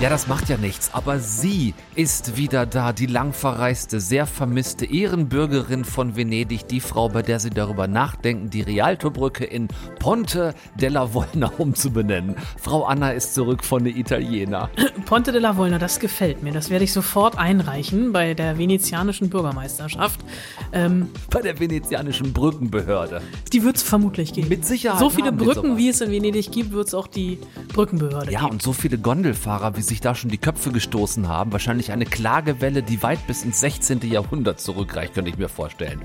Ja, das macht ja nichts, aber sie ist wieder da, die lang verreiste, sehr vermisste Ehrenbürgerin von Venedig, die Frau, bei der sie darüber nachdenken, die Rialtobrücke in Ponte della Volna umzubenennen. Frau Anna ist zurück von der Italiener. Ponte della Volna, das gefällt mir. Das werde ich sofort einreichen bei der venezianischen Bürgermeisterschaft. Ähm, bei der venezianischen Brückenbehörde. Die wird es vermutlich geben. Mit Sicherheit. So viele Brücken, wie es in Venedig gibt, wird es auch die Brückenbehörde ja, geben. Ja, und so viele Gondelfahrer, wie sich da schon die Köpfe gestoßen haben. Wahrscheinlich eine Klagewelle, die weit bis ins 16. Jahrhundert zurückreicht, könnte ich mir vorstellen.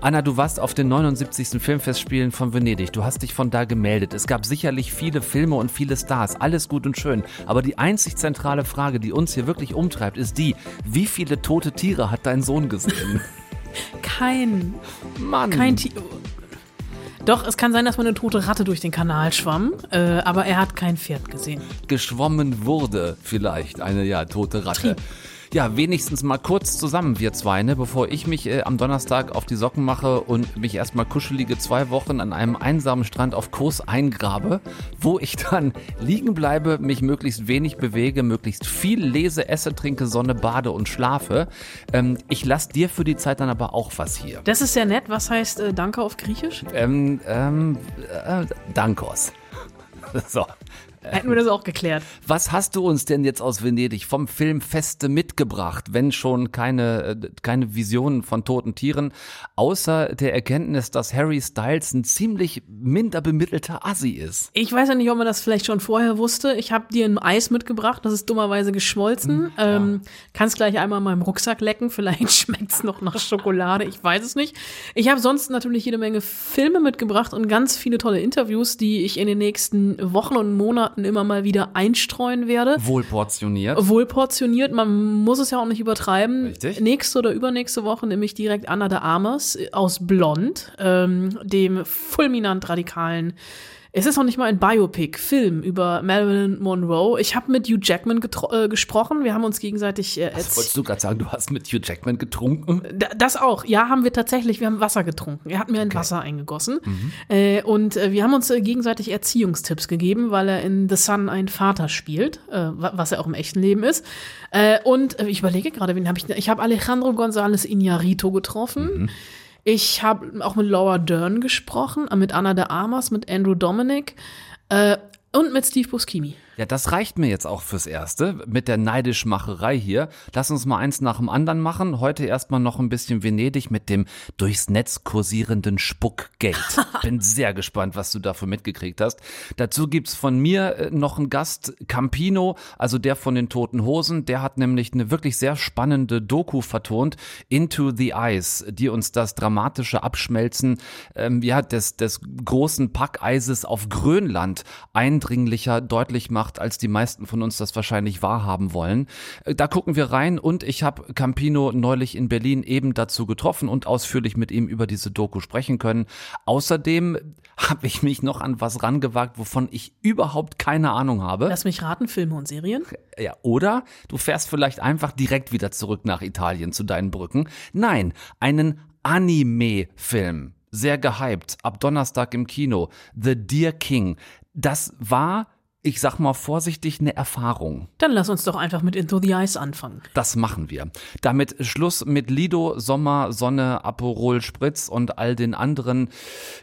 Anna, du warst auf den 79. Filmfestspielen von Venedig. Du hast dich von da gemeldet. Es gab sicherlich viele Filme und viele Stars. Alles gut und schön. Aber die einzig zentrale Frage, die uns hier wirklich umtreibt, ist die, wie viele tote Tiere hat dein Sohn gesehen? Kein. Mann. Kein Tier. Doch, es kann sein, dass man eine tote Ratte durch den Kanal schwamm, äh, aber er hat kein Pferd gesehen. Geschwommen wurde vielleicht eine ja tote Ratte. Trieb ja, wenigstens mal kurz zusammen, wir zwei, ne, bevor ich mich äh, am Donnerstag auf die Socken mache und mich erstmal kuschelige zwei Wochen an einem einsamen Strand auf Kurs eingrabe, wo ich dann liegen bleibe, mich möglichst wenig bewege, möglichst viel lese, esse, trinke, Sonne, bade und schlafe. Ähm, ich lasse dir für die Zeit dann aber auch was hier. Das ist sehr nett. Was heißt äh, Danke auf Griechisch? Ähm, ähm, äh, Dankos. So. Hätten wir das auch geklärt. Was hast du uns denn jetzt aus Venedig vom Filmfeste mitgebracht, wenn schon keine, äh, keine Visionen von toten Tieren, außer der Erkenntnis, dass Harry Styles ein ziemlich minder bemittelter Assi ist? Ich weiß ja nicht, ob man das vielleicht schon vorher wusste. Ich habe dir ein Eis mitgebracht, das ist dummerweise geschmolzen. Hm, ja. ähm, kannst gleich einmal in meinem Rucksack lecken, vielleicht schmeckt's noch nach Schokolade, ich weiß es nicht. Ich habe sonst natürlich jede Menge Filme mitgebracht und ganz viele tolle Interviews, die ich in den nächsten Wochen und Monaten Monaten immer mal wieder einstreuen werde. Wohlportioniert. Wohlportioniert. Man muss es ja auch nicht übertreiben. Richtig. Nächste oder übernächste Woche nehme ich direkt Anna de Armas aus Blond, ähm, dem fulminant radikalen es ist noch nicht mal ein Biopic, Film über Marilyn Monroe. Ich habe mit Hugh Jackman äh, gesprochen. Wir haben uns gegenseitig äh, Was wolltest du gerade sagen, du hast mit Hugh Jackman getrunken? D das auch. Ja, haben wir tatsächlich. Wir haben Wasser getrunken. Er hat mir ein okay. Wasser eingegossen. Mhm. Äh, und äh, wir haben uns äh, gegenseitig Erziehungstipps gegeben, weil er in The Sun einen Vater spielt, äh, was er auch im echten Leben ist. Äh, und ich überlege gerade, wen habe ich. Ich habe Alejandro González Iñárritu getroffen. Mhm. Ich habe auch mit Laura Dern gesprochen, mit Anna de Armas, mit Andrew Dominic äh, und mit Steve Buscemi. Ja, das reicht mir jetzt auch fürs Erste mit der Neidischmacherei hier. Lass uns mal eins nach dem anderen machen. Heute erstmal noch ein bisschen Venedig mit dem durchs Netz kursierenden Spuckgate. Bin sehr gespannt, was du dafür mitgekriegt hast. Dazu gibt's von mir äh, noch einen Gast, Campino, also der von den Toten Hosen. Der hat nämlich eine wirklich sehr spannende Doku vertont, Into the Ice, die uns das dramatische Abschmelzen ähm, ja, des, des großen Packeises auf Grönland eindringlicher deutlich macht gemacht, als die meisten von uns das wahrscheinlich wahrhaben wollen. Äh, da gucken wir rein und ich habe Campino neulich in Berlin eben dazu getroffen und ausführlich mit ihm über diese Doku sprechen können. Außerdem habe ich mich noch an was rangewagt, wovon ich überhaupt keine Ahnung habe. Lass mich raten, Filme und Serien? Ja, oder du fährst vielleicht einfach direkt wieder zurück nach Italien zu deinen Brücken. Nein, einen Anime-Film. Sehr gehypt, ab Donnerstag im Kino. The Deer King. Das war ich sag mal vorsichtig, eine Erfahrung. Dann lass uns doch einfach mit Into the Ice anfangen. Das machen wir. Damit Schluss mit Lido, Sommer, Sonne, Aperol Spritz und all den anderen,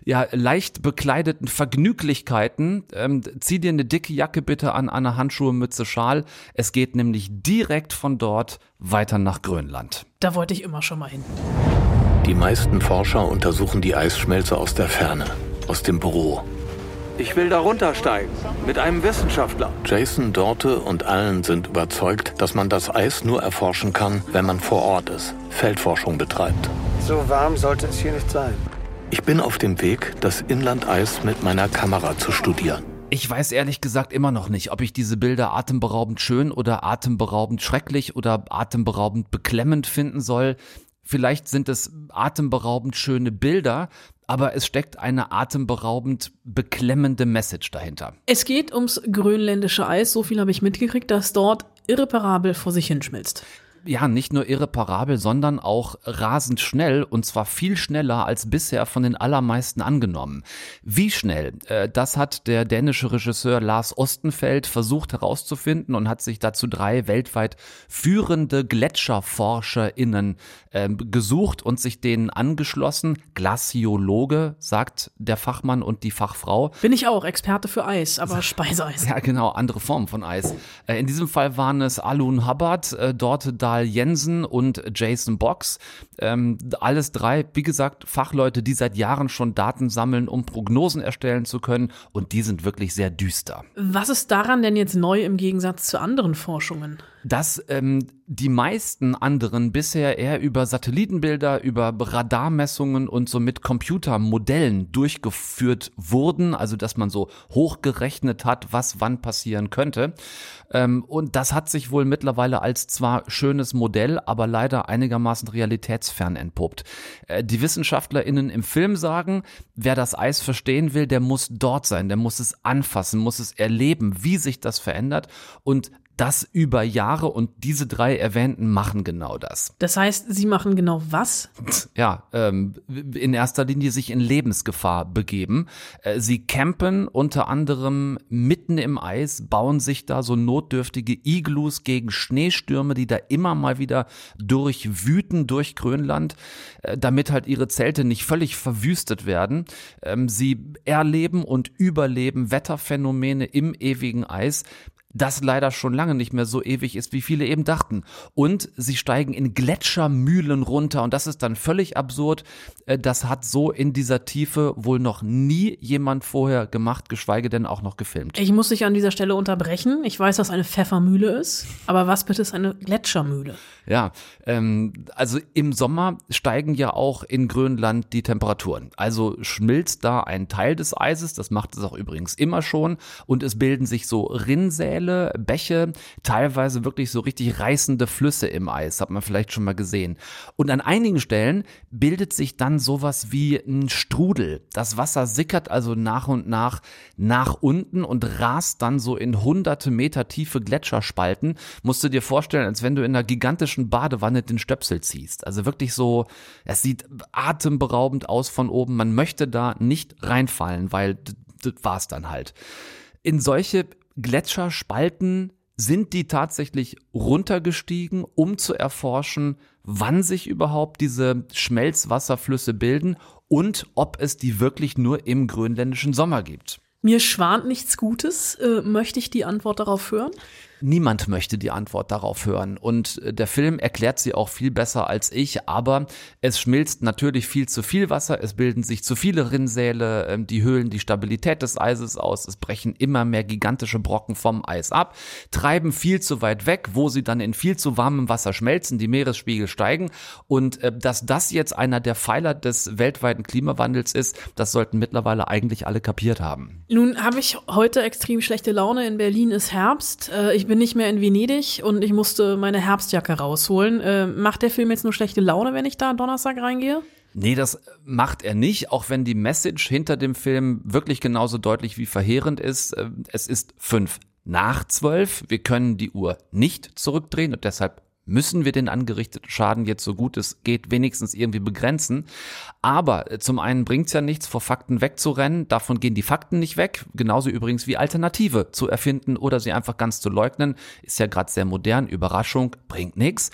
ja, leicht bekleideten Vergnüglichkeiten. Ähm, zieh dir eine dicke Jacke bitte an, eine Handschuhe, Mütze, Schal. Es geht nämlich direkt von dort weiter nach Grönland. Da wollte ich immer schon mal hin. Die meisten Forscher untersuchen die Eisschmelze aus der Ferne, aus dem Büro ich will da runtersteigen. Mit einem Wissenschaftler. Jason Dorte und allen sind überzeugt, dass man das Eis nur erforschen kann, wenn man vor Ort ist, Feldforschung betreibt. So warm sollte es hier nicht sein. Ich bin auf dem Weg, das Inlandeis mit meiner Kamera zu studieren. Ich weiß ehrlich gesagt immer noch nicht, ob ich diese Bilder atemberaubend schön oder atemberaubend schrecklich oder atemberaubend beklemmend finden soll. Vielleicht sind es atemberaubend schöne Bilder, aber es steckt eine atemberaubend beklemmende Message dahinter. Es geht ums grönländische Eis, so viel habe ich mitgekriegt, dass dort irreparabel vor sich hinschmilzt. Ja, nicht nur irreparabel, sondern auch rasend schnell und zwar viel schneller als bisher von den allermeisten angenommen. Wie schnell? Äh, das hat der dänische Regisseur Lars Ostenfeld versucht herauszufinden und hat sich dazu drei weltweit führende GletscherforscherInnen äh, gesucht und sich denen angeschlossen. Glaciologe, sagt der Fachmann und die Fachfrau. Bin ich auch, Experte für Eis, aber Speiseeis. Ja, genau, andere Formen von Eis. Äh, in diesem Fall waren es Alun Hubbard, äh, dort Dahl Jensen und Jason Box. Ähm, alles drei, wie gesagt, Fachleute, die seit Jahren schon Daten sammeln, um Prognosen erstellen zu können. Und die sind wirklich sehr düster. Was ist daran denn jetzt neu im Gegensatz zu anderen Forschungen? dass ähm, die meisten anderen bisher eher über Satellitenbilder, über Radarmessungen und so mit Computermodellen durchgeführt wurden, also dass man so hochgerechnet hat, was wann passieren könnte. Ähm, und das hat sich wohl mittlerweile als zwar schönes Modell, aber leider einigermaßen realitätsfern entpuppt. Äh, die WissenschaftlerInnen im Film sagen, wer das Eis verstehen will, der muss dort sein, der muss es anfassen, muss es erleben, wie sich das verändert und das über Jahre und diese drei erwähnten machen genau das. Das heißt, sie machen genau was? Ja, ähm, in erster Linie sich in Lebensgefahr begeben. Äh, sie campen unter anderem mitten im Eis, bauen sich da so notdürftige Iglus gegen Schneestürme, die da immer mal wieder durchwüten durch Grönland, äh, damit halt ihre Zelte nicht völlig verwüstet werden. Ähm, sie erleben und überleben Wetterphänomene im ewigen Eis, das leider schon lange nicht mehr so ewig ist, wie viele eben dachten. Und sie steigen in Gletschermühlen runter und das ist dann völlig absurd. Äh, das hat so in dieser Tiefe wohl noch nie jemand vorher gemacht, geschweige denn auch noch gefilmt. Ich muss dich an dieser Stelle unterbrechen. Ich weiß, was eine Pfeffermühle ist, aber was bitte ist eine Gletschermühle? Ja, ähm, also im Sommer steigen ja auch in Grönland die Temperaturen. Also schmilzt da ein Teil des Eises, das macht es auch übrigens immer schon, und es bilden sich so Rinnsäle, Bäche, teilweise wirklich so richtig reißende Flüsse im Eis, hat man vielleicht schon mal gesehen. Und an einigen Stellen bildet sich dann sowas wie ein Strudel. Das Wasser sickert also nach und nach nach unten und rast dann so in hunderte Meter tiefe Gletscherspalten. Musst du dir vorstellen, als wenn du in einer gigantischen Badewanne den Stöpsel ziehst. Also wirklich so, es sieht atemberaubend aus von oben. Man möchte da nicht reinfallen, weil das war's dann halt. In solche Gletscherspalten sind die tatsächlich runtergestiegen, um zu erforschen, wann sich überhaupt diese Schmelzwasserflüsse bilden und ob es die wirklich nur im grönländischen Sommer gibt. Mir schwant nichts Gutes. Äh, möchte ich die Antwort darauf hören? Niemand möchte die Antwort darauf hören. Und äh, der Film erklärt sie auch viel besser als ich, aber es schmilzt natürlich viel zu viel Wasser, es bilden sich zu viele Rinnsäle, ähm, die höhlen die Stabilität des Eises aus, es brechen immer mehr gigantische Brocken vom Eis ab, treiben viel zu weit weg, wo sie dann in viel zu warmem Wasser schmelzen, die Meeresspiegel steigen. Und äh, dass das jetzt einer der Pfeiler des weltweiten Klimawandels ist, das sollten mittlerweile eigentlich alle kapiert haben. Nun habe ich heute extrem schlechte Laune. In Berlin ist Herbst. Äh, ich bin bin nicht mehr in Venedig und ich musste meine Herbstjacke rausholen. Äh, macht der Film jetzt nur schlechte Laune, wenn ich da Donnerstag reingehe? Nee, das macht er nicht, auch wenn die Message hinter dem Film wirklich genauso deutlich wie verheerend ist. Äh, es ist fünf nach zwölf. Wir können die Uhr nicht zurückdrehen und deshalb müssen wir den angerichteten Schaden jetzt so gut es geht wenigstens irgendwie begrenzen. Aber äh, zum einen bringt es ja nichts, vor Fakten wegzurennen. Davon gehen die Fakten nicht weg. Genauso übrigens wie Alternative zu erfinden oder sie einfach ganz zu leugnen. Ist ja gerade sehr modern. Überraschung bringt nichts.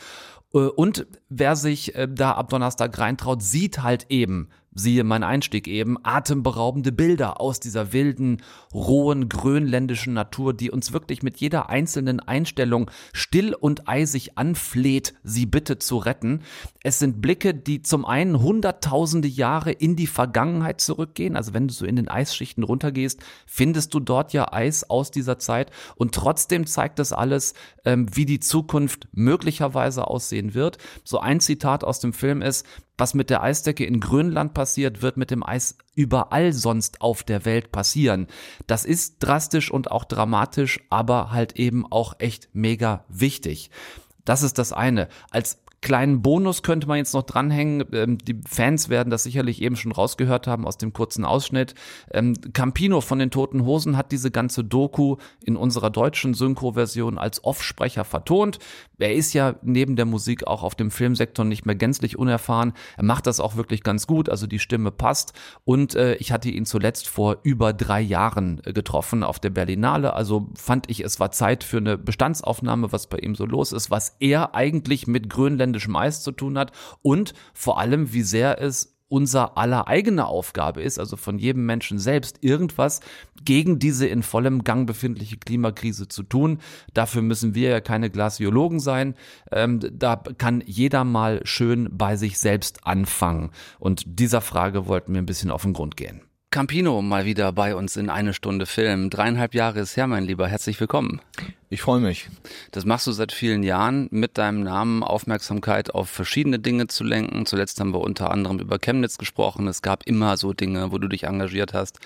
Äh, und wer sich äh, da ab Donnerstag reintraut, sieht halt eben, siehe mein Einstieg eben, atemberaubende Bilder aus dieser wilden, rohen, grönländischen Natur, die uns wirklich mit jeder einzelnen Einstellung still und eisig anfleht, sie bitte zu retten. Es sind Blicke, die zum einen hunderttausende Jahre in die Vergangenheit zurückgehen, also wenn du so in den Eisschichten runtergehst, findest du dort ja Eis aus dieser Zeit und trotzdem zeigt das alles, ähm, wie die Zukunft möglicherweise aussehen wird. So ein Zitat aus dem Film ist, was mit der Eisdecke in Grönland passiert, wird mit dem Eis überall sonst auf der Welt passieren. Das ist drastisch und auch dramatisch, aber halt eben auch echt mega wichtig. Das ist das eine. Als kleinen Bonus könnte man jetzt noch dranhängen. Ähm, die Fans werden das sicherlich eben schon rausgehört haben aus dem kurzen Ausschnitt. Ähm, Campino von den Toten Hosen hat diese ganze Doku in unserer deutschen Synchro-Version als Offsprecher vertont. Er ist ja neben der Musik auch auf dem Filmsektor nicht mehr gänzlich unerfahren. Er macht das auch wirklich ganz gut, also die Stimme passt. Und äh, ich hatte ihn zuletzt vor über drei Jahren äh, getroffen auf der Berlinale. Also fand ich, es war Zeit für eine Bestandsaufnahme, was bei ihm so los ist, was er eigentlich mit grönländischem Eis zu tun hat und vor allem, wie sehr es unser aller eigene Aufgabe ist, also von jedem Menschen selbst, irgendwas gegen diese in vollem Gang befindliche Klimakrise zu tun. Dafür müssen wir ja keine Glasiologen sein. Ähm, da kann jeder mal schön bei sich selbst anfangen. Und dieser Frage wollten wir ein bisschen auf den Grund gehen. Campino mal wieder bei uns in eine Stunde Film. Dreieinhalb Jahre ist her, mein Lieber. Herzlich willkommen. Ich freue mich. Das machst du seit vielen Jahren, mit deinem Namen Aufmerksamkeit auf verschiedene Dinge zu lenken. Zuletzt haben wir unter anderem über Chemnitz gesprochen. Es gab immer so Dinge, wo du dich engagiert hast.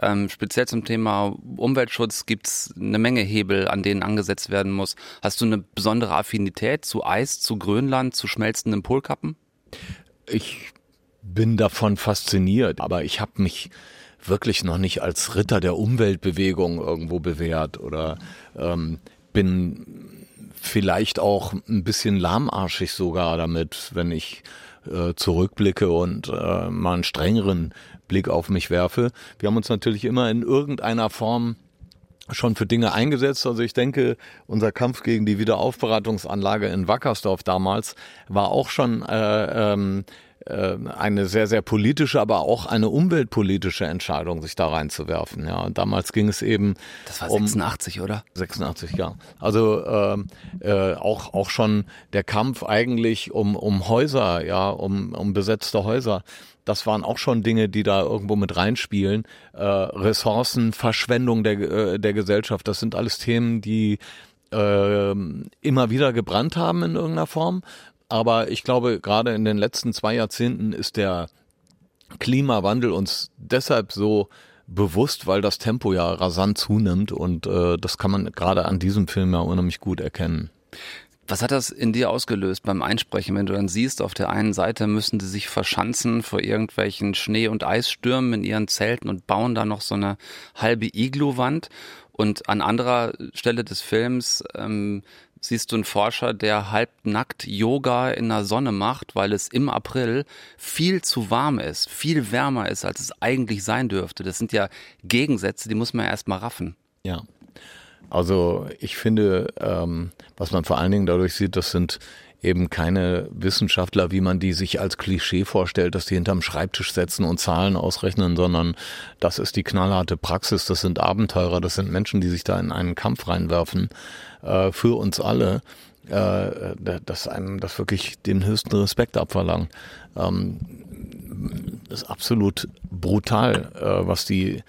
Ähm, speziell zum Thema Umweltschutz gibt's eine Menge Hebel, an denen angesetzt werden muss. Hast du eine besondere Affinität zu Eis, zu Grönland, zu schmelzenden Polkappen? Ich bin davon fasziniert, aber ich habe mich wirklich noch nicht als Ritter der Umweltbewegung irgendwo bewährt oder ähm, bin vielleicht auch ein bisschen lahmarschig sogar damit, wenn ich äh, zurückblicke und äh, mal einen strengeren Blick auf mich werfe. Wir haben uns natürlich immer in irgendeiner Form schon für Dinge eingesetzt. Also ich denke, unser Kampf gegen die Wiederaufbereitungsanlage in Wackersdorf damals war auch schon äh, ähm, äh, eine sehr, sehr politische, aber auch eine umweltpolitische Entscheidung, sich da reinzuwerfen. Ja, und damals ging es eben. Das war 86, um, oder? 86, ja. Also äh, äh, auch auch schon der Kampf eigentlich um um Häuser, ja, um um besetzte Häuser. Das waren auch schon Dinge, die da irgendwo mit reinspielen. Äh, Ressourcen, Verschwendung der äh, der Gesellschaft. Das sind alles Themen, die äh, immer wieder gebrannt haben in irgendeiner Form aber ich glaube, gerade in den letzten zwei Jahrzehnten ist der Klimawandel uns deshalb so bewusst, weil das Tempo ja rasant zunimmt und äh, das kann man gerade an diesem Film ja unheimlich gut erkennen. Was hat das in dir ausgelöst beim Einsprechen, wenn du dann siehst, auf der einen Seite müssen sie sich verschanzen vor irgendwelchen Schnee- und Eisstürmen in ihren Zelten und bauen da noch so eine halbe Iglu-Wand und an anderer Stelle des Films ähm, siehst du einen Forscher, der halbnackt Yoga in der Sonne macht, weil es im April viel zu warm ist, viel wärmer ist, als es eigentlich sein dürfte. Das sind ja Gegensätze, die muss man ja erstmal raffen. Ja. Also ich finde, ähm, was man vor allen Dingen dadurch sieht, das sind eben keine Wissenschaftler, wie man die sich als Klischee vorstellt, dass die hinterm Schreibtisch setzen und Zahlen ausrechnen, sondern das ist die knallharte Praxis, das sind Abenteurer, das sind Menschen, die sich da in einen Kampf reinwerfen äh, für uns alle, äh, dass einem das wirklich den höchsten Respekt abverlangt. Ähm, ist absolut brutal, äh, was die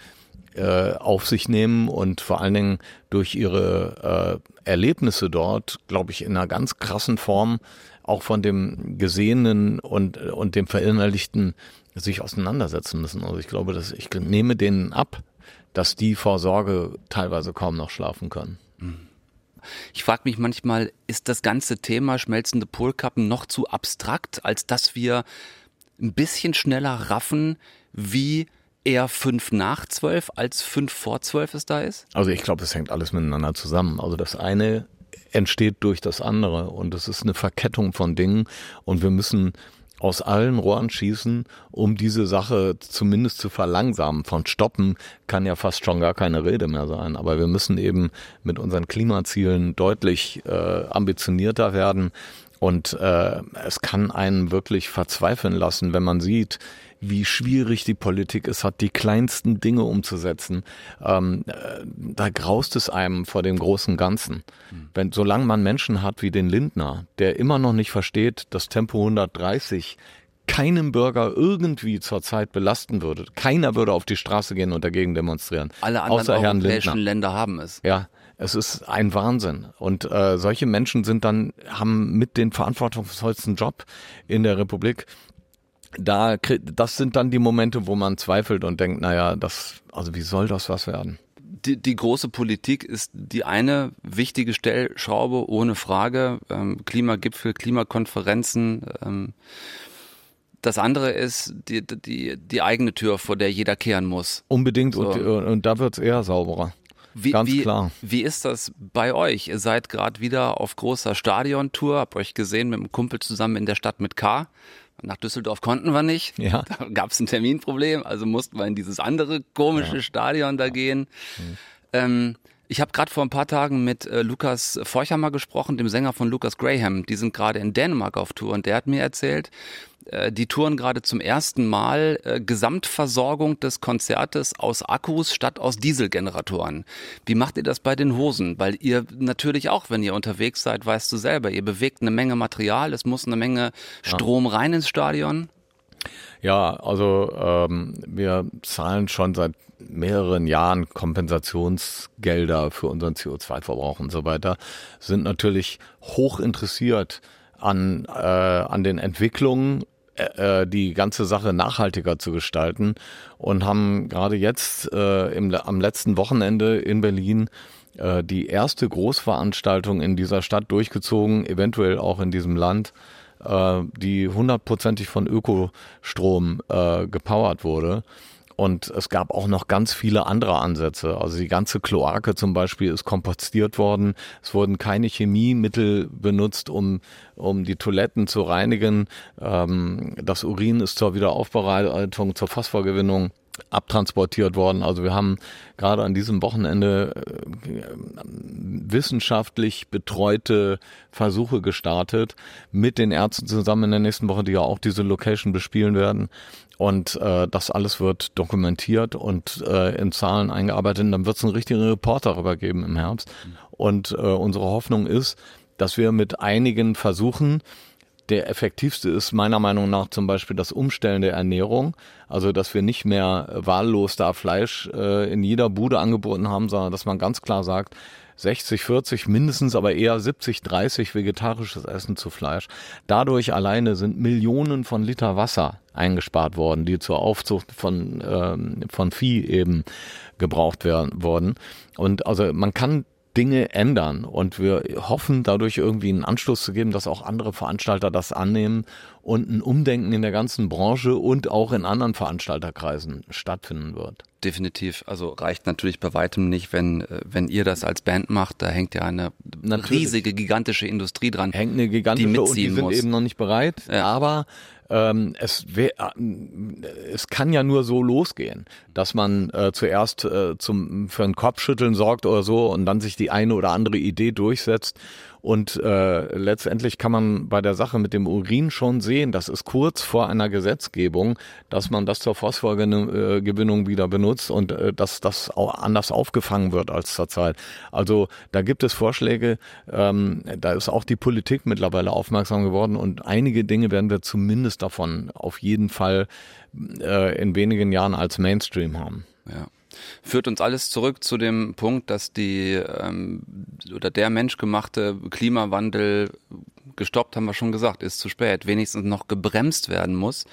äh, auf sich nehmen und vor allen Dingen durch ihre äh, Erlebnisse dort, glaube ich, in einer ganz krassen Form auch von dem Gesehenen und, und dem Verinnerlichten sich auseinandersetzen müssen. Also ich glaube, dass ich nehme denen ab, dass die vor Sorge teilweise kaum noch schlafen können. Ich frage mich manchmal, ist das ganze Thema schmelzende Polkappen noch zu abstrakt, als dass wir ein bisschen schneller raffen, wie eher fünf nach zwölf als fünf vor zwölf es da ist? Also ich glaube, es hängt alles miteinander zusammen. Also das eine entsteht durch das andere und es ist eine Verkettung von Dingen und wir müssen aus allen Rohren schießen, um diese Sache zumindest zu verlangsamen. Von stoppen kann ja fast schon gar keine Rede mehr sein. Aber wir müssen eben mit unseren Klimazielen deutlich äh, ambitionierter werden. Und äh, es kann einen wirklich verzweifeln lassen, wenn man sieht, wie schwierig die Politik es hat, die kleinsten Dinge umzusetzen. Ähm, äh, da graust es einem vor dem großen Ganzen. Mhm. Wenn, solange man Menschen hat wie den Lindner, der immer noch nicht versteht, dass Tempo 130 keinem Bürger irgendwie zurzeit belasten würde. Keiner würde auf die Straße gehen und dagegen demonstrieren. Alle anderen außer Herrn europäischen Lindner. Länder haben es. Ja, es ist ein Wahnsinn. Und äh, solche Menschen sind dann, haben mit den verantwortungsvollsten Job in der Republik da, das sind dann die Momente, wo man zweifelt und denkt, naja, das, also wie soll das was werden? die, die große Politik ist die eine wichtige Stellschraube, ohne Frage. Ähm, Klimagipfel, Klimakonferenzen. Ähm, das andere ist die, die, die eigene Tür, vor der jeder kehren muss. Unbedingt So. und, und da wird's eher sauberer. Wie, Ganz wie, klar. Wie ist das bei euch? Ihr seid gerade wieder auf großer Stadiontour, hab euch gesehen mit einem Kumpel zusammen in der Stadt mit K. Nach Düsseldorf konnten wir nicht. Ja. Da gab es ein Terminproblem, also mussten wir in dieses andere komische Stadion da gehen. Mhm. Ähm, ich habe gerade vor ein paar Tagen mit äh, Lukas Forchhammer gesprochen, dem Sänger von Lucas Graham. Die sind gerade in Dänemark auf Tour und der hat mir erzählt, äh, die touren gerade zum ersten Mal äh, Gesamtversorgung des Konzertes aus Akkus statt aus Dieselgeneratoren. Wie macht ihr das bei den Hosen? Weil ihr natürlich auch, wenn ihr unterwegs seid, weißt du selber, ihr bewegt eine Menge Material, es muss eine Menge Strom rein ins Stadion. Ja, also ähm, wir zahlen schon seit mehreren Jahren Kompensationsgelder für unseren CO2-Verbrauch und so weiter, sind natürlich hoch interessiert an, äh, an den Entwicklungen, äh, äh, die ganze Sache nachhaltiger zu gestalten und haben gerade jetzt äh, im, am letzten Wochenende in Berlin äh, die erste Großveranstaltung in dieser Stadt durchgezogen, eventuell auch in diesem Land, äh, die hundertprozentig von Ökostrom äh, gepowert wurde. Und es gab auch noch ganz viele andere Ansätze. Also die ganze Kloake zum Beispiel ist kompostiert worden. Es wurden keine Chemiemittel benutzt, um, um die Toiletten zu reinigen. Ähm, das Urin ist zur Wiederaufbereitung, zur Phosphorgewinnung abtransportiert worden. Also wir haben gerade an diesem Wochenende äh, wissenschaftlich betreute Versuche gestartet mit den Ärzten zusammen in der nächsten Woche, die ja auch diese Location bespielen werden. Und äh, das alles wird dokumentiert und äh, in Zahlen eingearbeitet. Und dann wird es einen richtigen Report darüber geben im Herbst. Und äh, unsere Hoffnung ist, dass wir mit einigen Versuchen der effektivste ist meiner Meinung nach zum Beispiel das Umstellen der Ernährung. Also, dass wir nicht mehr wahllos da Fleisch äh, in jeder Bude angeboten haben, sondern dass man ganz klar sagt, 60, 40 mindestens, aber eher 70, 30 vegetarisches Essen zu Fleisch. Dadurch alleine sind Millionen von Liter Wasser eingespart worden, die zur Aufzucht von, ähm, von Vieh eben gebraucht werden worden. Und also man kann Dinge ändern und wir hoffen dadurch irgendwie einen Anstoß zu geben, dass auch andere Veranstalter das annehmen und ein Umdenken in der ganzen Branche und auch in anderen Veranstalterkreisen stattfinden wird. Definitiv. Also reicht natürlich bei weitem nicht, wenn, äh, wenn ihr das als Band macht. Da hängt ja eine Natürlich. riesige, gigantische Industrie dran. Hängt eine gigantische die und die mitziehen sind muss. eben noch nicht bereit, Ja. aber ähm, es, äh, es kann ja nur so losgehen, dass man äh, zuerst äh, zum, für ein Kopfschütteln sorgt oder so und dann sich die eine oder andere Idee durchsetzt. Und äh, letztendlich kann man bei der Sache mit dem Urin schon sehen, das ist kurz vor einer Gesetzgebung, dass man das zur Phosphorgewinnung wieder benutzt und äh, dass das auch anders aufgefangen wird als zurzeit. Also da gibt es Vorschläge, ähm, da ist auch die Politik mittlerweile aufmerksam geworden und einige Dinge werden wir zumindest davon auf jeden Fall äh, in wenigen Jahren als Mainstream haben. Ja. Führt uns alles zurück zu dem Punkt, dass die ähm, oder der menschgemachte Klimawandel gestoppt, haben wir schon gesagt, ist zu spät, wenigstens noch gebremst werden muss.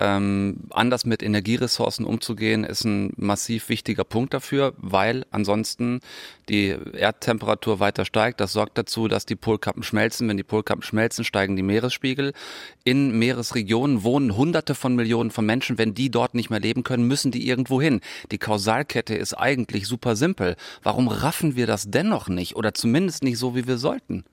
Ähm, anders mit Energieressourcen umzugehen, ist ein massiv wichtiger Punkt dafür, weil ansonsten die Erdtemperatur weiter steigt. Das sorgt dazu, dass die Polkappen schmelzen. Wenn die Polkappen schmelzen, steigen die Meeresspiegel. In Meeresregionen wohnen Hunderte von Millionen von Menschen. Wenn die dort nicht mehr leben können, müssen die irgendwo hin. Die Kausalkette ist eigentlich super simpel. Warum raffen wir das dennoch nicht? Oder zumindest nicht so, wie wir sollten?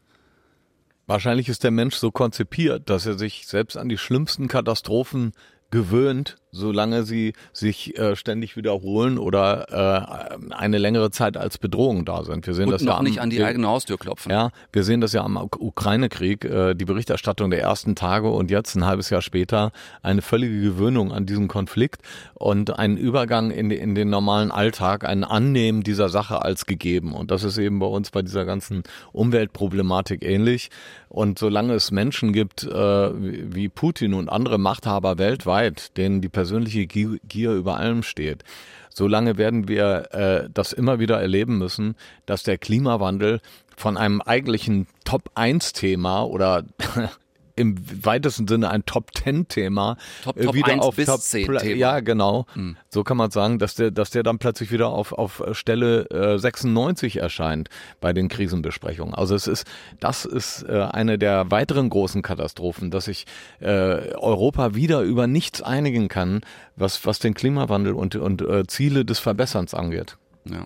Wahrscheinlich ist der Mensch so konzipiert, dass er sich selbst an die schlimmsten Katastrophen gewöhnt, solange sie sich äh, ständig wiederholen oder äh, eine längere Zeit als Bedrohung da sind. Wir sehen Und das noch ja am, nicht an die wir, eigene Haustür klopfen. Ja, wir sehen das ja am Uk- Ukraine-Krieg, äh, die Berichterstattung der ersten Tage und jetzt ein halbes Jahr später eine völlige Gewöhnung an diesen Konflikt und einen Übergang in, in den normalen Alltag, ein Annehmen dieser Sache als gegeben. Und das ist eben bei uns bei dieser ganzen Umweltproblematik ähnlich. Und solange es Menschen gibt, äh, wie wie Putin und andere Machthaber weltweit, denen die persönliche Gier über allem steht, solange werden wir äh, das immer wieder erleben müssen, dass der Klimawandel von einem eigentlichen Top-1-Thema oder im weitesten Sinne ein Top-10-Thema Top- äh, Top wieder 1 auf bis Top 10 Pla- Thema. Ja, genau. So kann man sagen, dass der, dass der dann plötzlich wieder auf, auf Stelle äh, 96 erscheint bei den Krisenbesprechungen. Also es ist, das ist äh, eine der weiteren großen Katastrophen, dass sich äh, Europa wieder über nichts einigen kann, was, was den Klimawandel und, und äh, Ziele des Verbesserns angeht. Ja.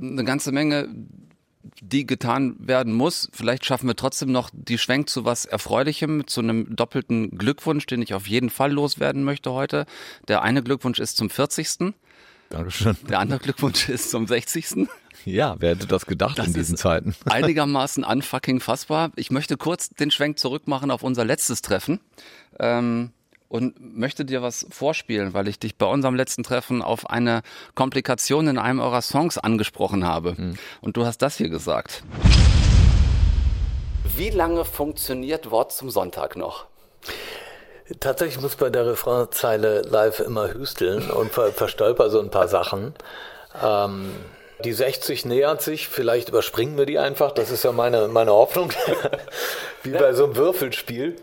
Eine ganze Menge, die getan werden muss. Vielleicht schaffen wir trotzdem noch die Schwenk zu was Erfreulichem, zu einem doppelten Glückwunsch, den ich auf jeden Fall loswerden möchte heute. Der eine Glückwunsch ist zum 40. Dankeschön. Der andere Glückwunsch ist zum 60. Ja, wer hätte das gedacht Das in diesen Zeiten? einigermaßen unfucking fassbar. Ich möchte kurz den Schwenk zurückmachen auf unser letztes Treffen. Ähm, und möchte dir was vorspielen, weil ich dich bei unserem letzten Treffen auf eine Komplikation in einem eurer Songs angesprochen habe. Und du hast das hier gesagt. Wie lange funktioniert Wort zum Sonntag noch? Tatsächlich muss bei der Refrainzeile live immer hüsteln und ver verstolper so ein paar Sachen. Ähm, die 60 nähert sich, vielleicht überspringen wir die einfach, das ist ja meine, meine Hoffnung, wie bei so einem Würfelspiel.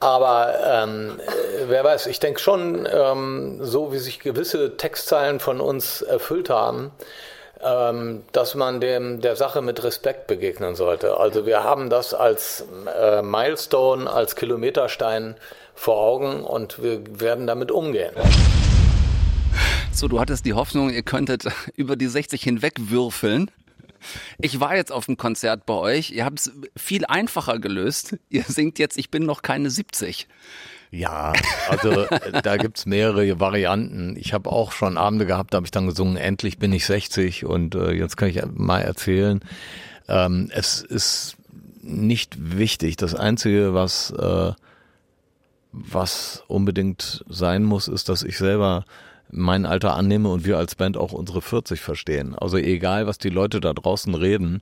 Aber ähm, äh, wer weiß, ich denke schon, ähm, so wie sich gewisse Textzeilen von uns erfüllt haben, ähm, dass man dem der Sache mit Respekt begegnen sollte. Also wir haben das als äh, Milestone, als Kilometerstein vor Augen und wir werden damit umgehen. So, du hattest die Hoffnung, ihr könntet über die 60 hinweg würfeln. Ich war jetzt auf dem Konzert bei euch. Ihr habt es viel einfacher gelöst. Ihr singt jetzt, ich bin noch keine 70. Ja, also äh, da gibt's mehrere Varianten. Ich habe auch schon Abende gehabt, da habe ich dann gesungen, endlich bin ich 60 und äh, jetzt kann ich mal erzählen. Ähm, es ist nicht wichtig. Das Einzige, was, äh, was unbedingt sein muss, ist, dass ich selber mein Alter annehme und wir als Band auch unsere 40 verstehen. Also egal, was die Leute da draußen reden,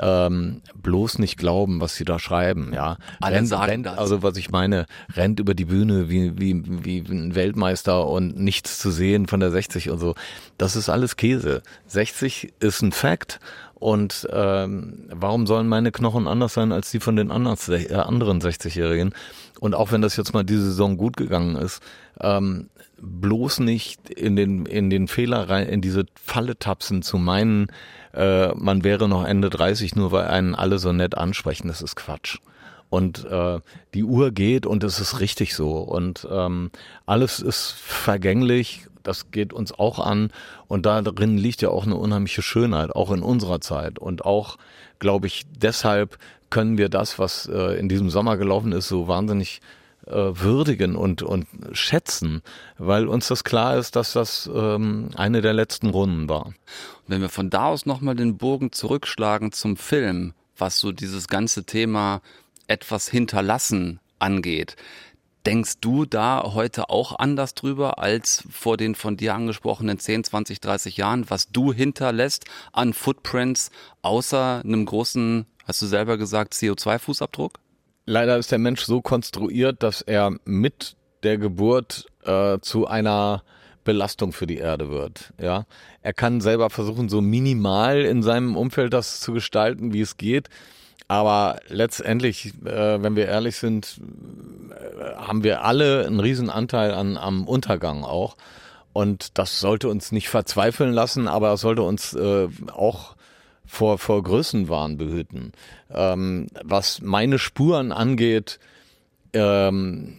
ähm, bloß nicht glauben, was sie da schreiben, ja. Alle sagen das. Also was ich meine, rennt über die Bühne wie, wie, wie ein Weltmeister und nichts zu sehen von der 60 und so. Das ist alles Käse. 60 ist ein Fact und ähm, warum sollen meine Knochen anders sein als die von den anderen, äh, anderen 60-Jährigen? Und auch wenn das jetzt mal diese Saison gut gegangen ist, ähm, bloß nicht in den in den Fehler rein, in diese Falle tapsen zu meinen, äh, man wäre noch Ende 30, nur weil einen alle so nett ansprechen, das ist Quatsch. Und äh, die Uhr geht und es ist richtig so. Und ähm, alles ist vergänglich, das geht uns auch an. Und darin liegt ja auch eine unheimliche Schönheit, auch in unserer Zeit. Und auch, glaube ich, deshalb können wir das, was äh, in diesem Sommer gelaufen ist, so wahnsinnig würdigen und, und schätzen, weil uns das klar ist, dass das ähm, eine der letzten Runden war. Wenn wir von da aus nochmal den Bogen zurückschlagen zum Film, was so dieses ganze Thema etwas hinterlassen angeht, denkst du da heute auch anders drüber als vor den von dir angesprochenen 10, 20, 30 Jahren, was du hinterlässt an Footprints außer einem großen, hast du selber gesagt, CO2-Fußabdruck? Leider ist der Mensch so konstruiert, dass er mit der Geburt äh, zu einer Belastung für die Erde wird. Ja, er kann selber versuchen, so minimal in seinem Umfeld das zu gestalten, wie es geht. Aber letztendlich, äh, wenn wir ehrlich sind, äh, haben wir alle einen riesen Anteil an, am Untergang auch. Und das sollte uns nicht verzweifeln lassen, aber es sollte uns äh, auch vor, vor Größenwahn behüten. Ähm, was meine Spuren angeht, ähm,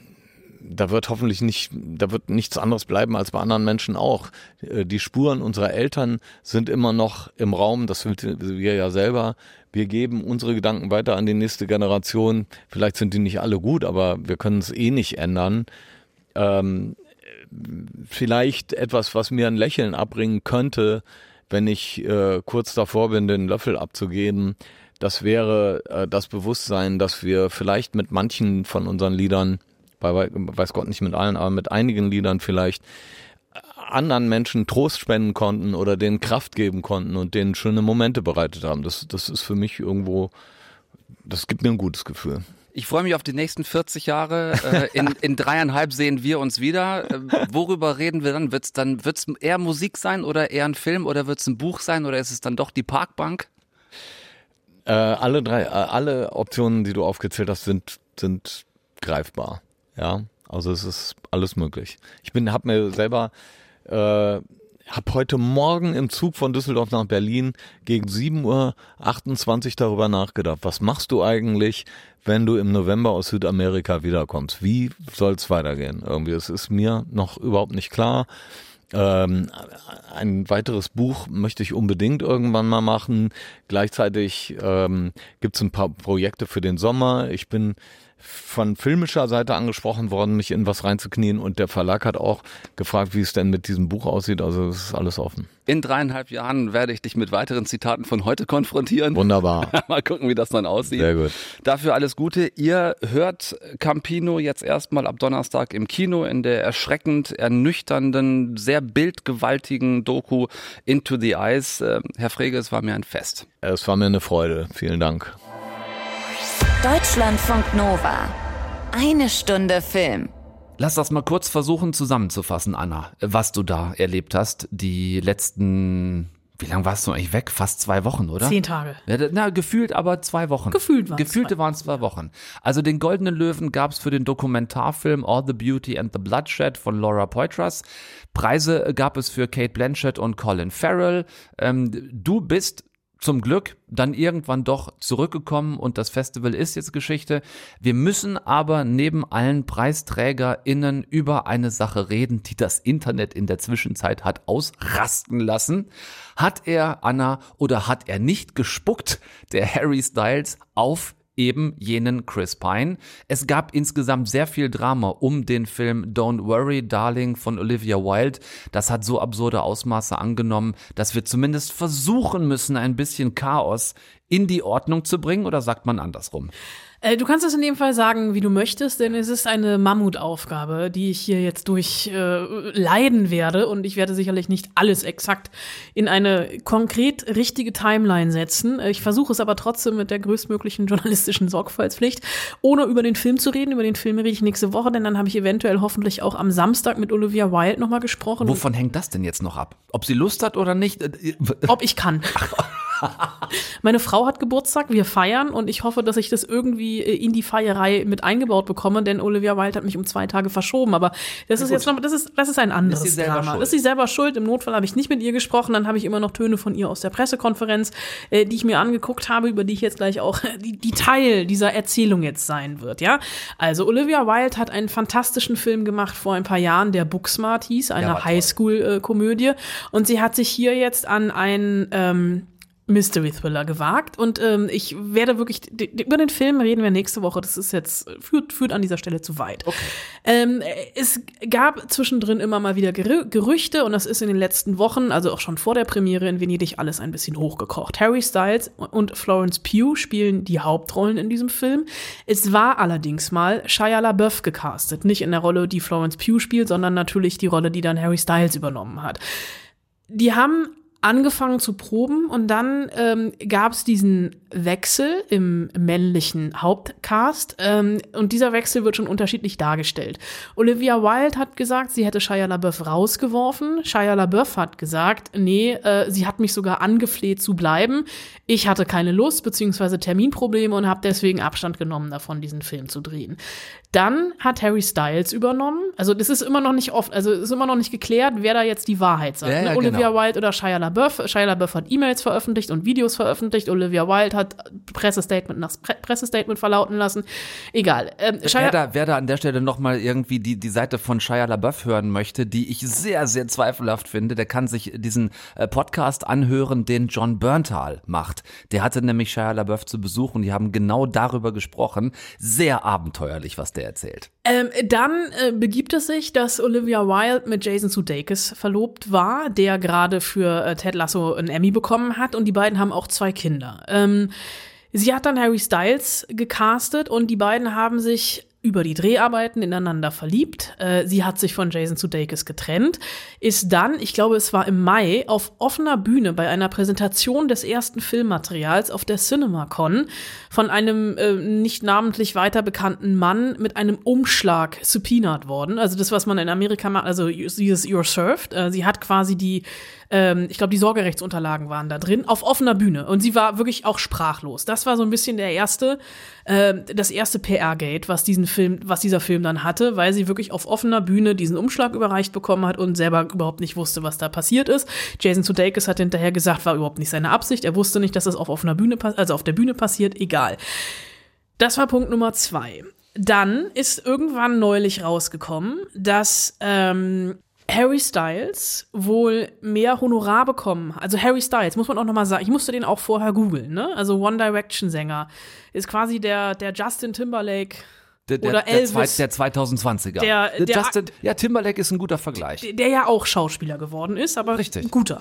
da wird hoffentlich nicht, da wird nichts anderes bleiben als bei anderen Menschen auch. Äh, Die Spuren unserer Eltern sind immer noch im Raum, das wir ja selber. Wir geben unsere Gedanken weiter an die nächste Generation. Vielleicht sind die nicht alle gut, aber wir können es eh nicht ändern. Ähm, vielleicht etwas, was mir ein Lächeln abbringen könnte, wenn ich äh, kurz davor bin, den Löffel abzugeben. Das wäre äh, das Bewusstsein, dass wir vielleicht mit manchen von unseren Liedern, bei, weiß Gott nicht mit allen, aber mit einigen Liedern vielleicht äh, anderen Menschen Trost spenden konnten oder denen Kraft geben konnten und denen schöne Momente bereitet haben. Das, das ist für mich irgendwo, das gibt mir ein gutes Gefühl. Ich freue mich auf die nächsten 40 Jahre. Äh, in, in dreieinhalb sehen wir uns wieder. Äh, worüber reden wir dann? Wird's dann wird's eher Musik sein oder eher ein Film oder wird's ein Buch sein oder ist es dann doch die Parkbank? Äh, alle drei, äh, alle Optionen, die du aufgezählt hast, sind sind greifbar. Ja, also es ist alles möglich. Ich bin, habe mir selber äh, habe heute Morgen im Zug von Düsseldorf nach Berlin gegen 7.28 Uhr darüber nachgedacht. Was machst du eigentlich, wenn du im November aus Südamerika wiederkommst? Wie soll es weitergehen? Irgendwie, es ist mir noch überhaupt nicht klar. Ähm, ein weiteres Buch möchte ich unbedingt irgendwann mal machen. Gleichzeitig ähm, gibt es ein paar Projekte für den Sommer. Ich bin von filmischer Seite angesprochen worden, mich in was reinzuknien und der Verlag hat auch gefragt, wie es denn mit diesem Buch aussieht. Also es ist alles offen. In dreieinhalb Jahren werde ich dich mit weiteren Zitaten von heute konfrontieren. Wunderbar. Mal gucken, wie das dann aussieht. Sehr gut. Dafür alles Gute. Ihr hört Campino jetzt erstmal ab Donnerstag im Kino in der erschreckend ernüchternden, sehr bildgewaltigen Doku Into the Eyes. Äh, Herr Frege, es war mir ein Fest. Es war mir eine Freude. Vielen Dank. Deutschlandfunk Nova. Eine Stunde Film. Lass das mal kurz versuchen zusammenzufassen, Anna, was du da erlebt hast. Die letzten, wie lange warst du eigentlich weg? Fast zwei Wochen, oder? Zehn Tage. Ja, na, gefühlt aber zwei Wochen. Gefühlt waren's Gefühlte zwei. waren es zwei Wochen. Also den Goldenen Löwen gab es für den Dokumentarfilm All the Beauty and the Bloodshed von Laura Poitras. Preise gab es für Kate Blanchett und Colin Farrell. Ähm, du bist zum Glück dann irgendwann doch zurückgekommen und das Festival ist jetzt Geschichte. Wir müssen aber neben allen PreisträgerInnen über eine Sache reden, die das Internet in der Zwischenzeit hat ausrasten lassen. Hat er, Anna, oder hat er nicht gespuckt, der Harry Styles, auf eben jenen Chris Pine. Es gab insgesamt sehr viel Drama um den Film Don't Worry, Darling von Olivia Wilde. Das hat so absurde Ausmaße angenommen, dass wir zumindest versuchen müssen, ein bisschen Chaos in die Ordnung zu bringen, oder sagt man andersrum? Äh, du kannst es in dem Fall sagen, wie du möchtest, denn es ist eine Mammutaufgabe, die ich hier jetzt durch äh, leiden werde und ich werde sicherlich nicht alles exakt in eine konkret richtige Timeline setzen. Äh, Ich versuche es aber trotzdem mit der größtmöglichen journalistischen Sorgfaltspflicht, ohne über den Film zu reden. Über den Film rede ich nächste Woche, denn dann habe ich eventuell hoffentlich auch am Samstag mit Olivia Wilde nochmal gesprochen. Wovon hängt das denn jetzt noch ab? Ob sie Lust hat oder nicht? Äh, ob ich kann. Meine Frau hat Geburtstag, wir feiern und ich hoffe, dass ich das irgendwie äh, in die Feierei mit eingebaut bekomme, denn Olivia Wilde hat mich um zwei Tage verschoben. Aber das ist jetzt noch, das ist, das ist ein anderes Ist sie selber Drama. schuld? Das ist sie selber schuld. Im Notfall habe ich nicht mit ihr gesprochen, dann habe ich immer noch Töne von ihr aus der Pressekonferenz, äh, die ich mir angeguckt habe, über die ich jetzt gleich auch die, die Teil dieser Erzählung jetzt sein wird. Ja, also Olivia Wilde hat einen fantastischen Film gemacht vor ein paar Jahren, der Booksmart hieß, eine toll. Highschool-Komödie, und sie hat sich hier jetzt an ein ähm, Mystery Thriller gewagt und ähm, ich werde wirklich über den Film reden wir nächste Woche. Das ist jetzt führt führt an dieser Stelle zu weit. Ähm, es gab zwischendrin immer mal wieder Gerü Gerüchte und das ist in den letzten Wochen, also auch schon vor der Premiere in Venedig, alles ein bisschen hochgekocht. Harry Styles und Florence Pugh spielen die Hauptrollen in diesem Film. Es war allerdings mal Shia LaBeouf gecastet, nicht in der Rolle, die Florence Pugh spielt, sondern natürlich die Rolle, die dann Harry Styles übernommen hat die haben angefangen zu proben und dann ähm, gab es diesen Wechsel im männlichen Hauptcast ähm, und dieser Wechsel wird schon unterschiedlich dargestellt. Olivia Wilde hat gesagt, sie hätte Shia LaBeouf rausgeworfen. Shia LaBeouf hat gesagt, nee, äh, sie hat mich sogar angefleht zu bleiben. Ich hatte keine Lust beziehungsweise Terminprobleme und habe deswegen Abstand genommen davon, diesen Film zu drehen. Dann hat Harry Styles übernommen. Also das ist immer noch nicht oft, also es ist immer noch nicht geklärt, wer da jetzt die Wahrheit sagt. Ja, ja, ne? Olivia genau. Wilde oder Shia LaBeouf. Shia LaBeouf hat E-Mails veröffentlicht und Videos veröffentlicht. Olivia Wilde hat Pressestatement nach Pre Pressestatement verlauten lassen. Egal. Ähm, Wer da, wer da an der Stelle nochmal irgendwie die, die Seite von Shia LaBeouf hören möchte, die ich sehr, sehr zweifelhaft finde, der kann sich diesen äh, Podcast anhören, den John Berntal macht. Der hatte nämlich Shia LaBeouf zu Besuch und die haben genau darüber gesprochen. Sehr abenteuerlich, was der erzählt. Ähm, dann äh, begibt es sich, dass Olivia Wilde mit Jason Sudeikis verlobt war, der gerade für äh, Ted Lasso einen Emmy bekommen hat und die beiden haben auch zwei Kinder. Ähm, sie hat dann Harry Styles gecastet und die beiden haben sich über die Dreharbeiten ineinander verliebt. Äh, sie hat sich von Jason Sudeikis getrennt, ist dann, ich glaube, es war im Mai, auf offener Bühne bei einer Präsentation des ersten Filmmaterials auf der CinemaCon von einem äh, nicht namentlich weiter bekannten Mann mit einem Umschlag subpoenaed worden. Also das, was man in Amerika macht, also dieses You're Served. Äh, sie hat quasi die ähm, ich glaube, die Sorgerechtsunterlagen waren da drin, auf offener Bühne. Und sie war wirklich auch sprachlos. Das war so ein bisschen der erste, äh, das erste PR-Gate, was diesen Film, was dieser Film dann hatte, weil sie wirklich auf offener Bühne diesen Umschlag überreicht bekommen hat und selber überhaupt nicht wusste, was da passiert ist. Jason Sudeikis hat hinterher gesagt, war überhaupt nicht seine Absicht. Er wusste nicht, dass das auf offener Bühne, also auf der Bühne passiert. Egal. Das war Punkt Nummer zwei. Dann ist irgendwann neulich rausgekommen, dass ähm, Harry Styles wohl mehr Honorar bekommen. Also Harry Styles, muss man auch noch mal sagen. Ich musste den auch vorher googeln, ne? Also One Direction Sänger ist quasi der der Justin Timberlake Der, der, Oder der, Elvis. zwei- der 2020er. Der- der- Justin, ja, Timberlake ist ein guter Vergleich. der- der ja auch Schauspieler geworden ist, aber Richtig. ein guter.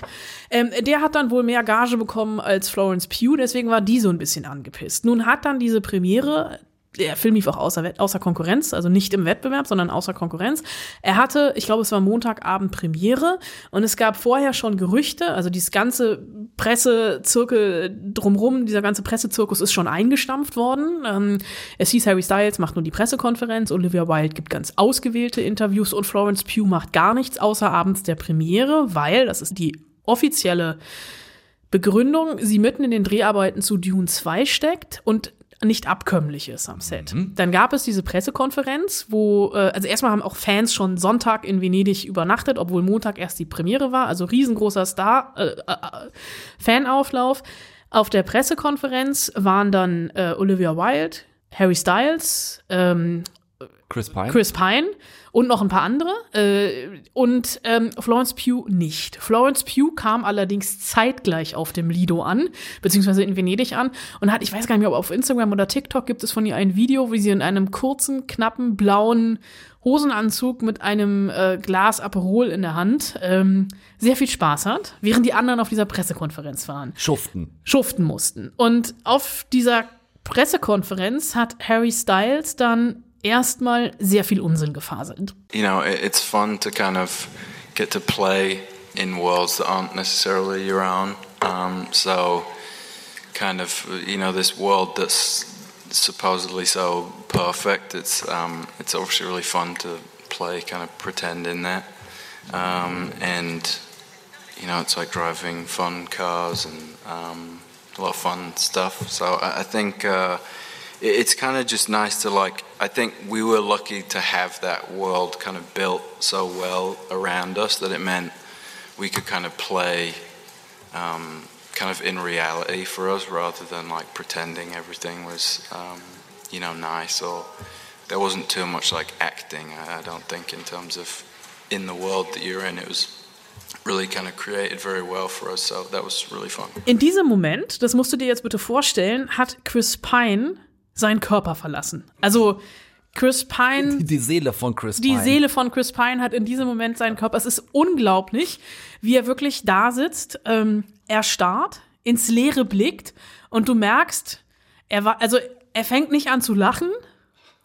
Ähm, der hat dann wohl mehr Gage bekommen als Florence Pugh, deswegen war die so ein bisschen angepisst. Nun hat dann diese Premiere, der Film lief auch außer, außer Konkurrenz, also nicht im Wettbewerb, sondern außer Konkurrenz. Er hatte, ich glaube, es war Montagabend Premiere und es gab vorher schon Gerüchte, also dieses ganze Pressezirkel drumrum, dieser ganze Pressezirkus ist schon eingestampft worden. Ähm, es hieß, Harry Styles macht nur die Pressekonferenz, Olivia Wilde gibt ganz ausgewählte Interviews und Florence Pugh macht gar nichts außer abends der Premiere, weil, das ist die offizielle Begründung, sie mitten in den Dreharbeiten zu Dune 2 steckt und nicht abkömmlich ist am Set. Dann gab es diese Pressekonferenz, wo, äh, also erstmal haben auch Fans schon Sonntag in Venedig übernachtet, obwohl Montag erst die Premiere war, also riesengroßer Star, äh, äh, äh, Fanauflauf. Auf der Pressekonferenz waren dann äh, Olivia Wilde, Harry Styles, ähm, Chris Pine. Chris Pine und noch ein paar andere. Äh, und ähm, Florence Pugh nicht. Florence Pugh kam allerdings zeitgleich auf dem Lido an, beziehungsweise in Venedig an und hat, ich weiß gar nicht mehr, ob auf Instagram oder TikTok gibt es von ihr ein Video, wie sie in einem kurzen, knappen, blauen Hosenanzug mit einem äh, Glas Aperol in der Hand ähm, sehr viel Spaß hat, während die anderen auf dieser Pressekonferenz waren Schuften. schuften mussten. Und auf dieser Pressekonferenz hat Harry Styles dann erstmal sehr viel Unsinn gefaselt. you know, it's fun to kind of get to play in worlds that aren't necessarily your own. Um, so, kind of, you know, this world that's supposedly so perfect. It's um, it's obviously really fun to play, kind of pretend in that, um, and you know, it's like driving fun cars and um, a lot of fun stuff. So I, I think uh, it's kind of just nice to like. I think we were lucky to have that world kind of built so well around us that it meant we could kind of play um, kind of in reality for us rather than like pretending everything was, um, you know, nice or there wasn't too much like acting. I, don't think in terms of in the world that you're in, it was really kind of created very well for us. So that was really fun. In diesem Moment, das musst du dir jetzt bitte vorstellen, hat Chris Pine seinen Körper verlassen. Also Chris Pine Die Seele von Chris Die Pine. Seele von Chris Pine hat in diesem Moment seinen Körper. Es ist unglaublich, wie er wirklich da sitzt, ähm, erstarrt, ins Leere blickt und du merkst, er war, also er fängt nicht an zu lachen,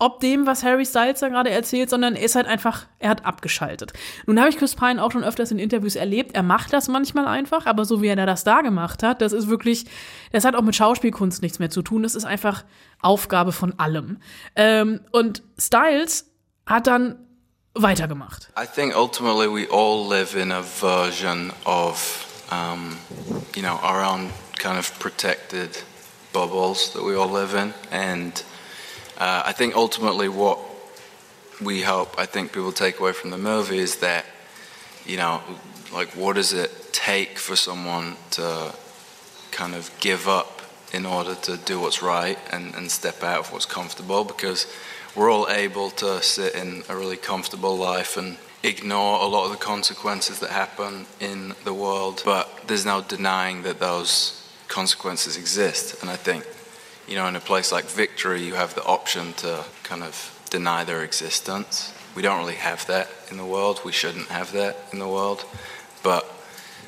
ob dem, was Harry Styles da gerade erzählt, sondern er ist halt einfach, er hat abgeschaltet. Nun habe ich Chris Pine auch schon öfters in Interviews erlebt. Er macht das manchmal einfach, aber so wie er das da gemacht hat, das ist wirklich, das hat auch mit Schauspielkunst nichts mehr zu tun. Das ist einfach Aufgabe von allem. Ähm, und Styles hat dann weitergemacht. I think ultimately we all live in a version of, um, you know, our own kind of protected bubbles that we all live in, and uh, I think ultimately what we hope, I think people take away from the movie is that, you know, like what does it take for someone to kind of give up in order to do what's right and, and step out of what's comfortable because we're all able to sit in a really comfortable life and ignore a lot of the consequences that happen in the world. But there's no denying that those consequences exist. And I think you know in a place like victory you have the option to kind of deny their existence. We don't really have that in the world. We shouldn't have that in the world. But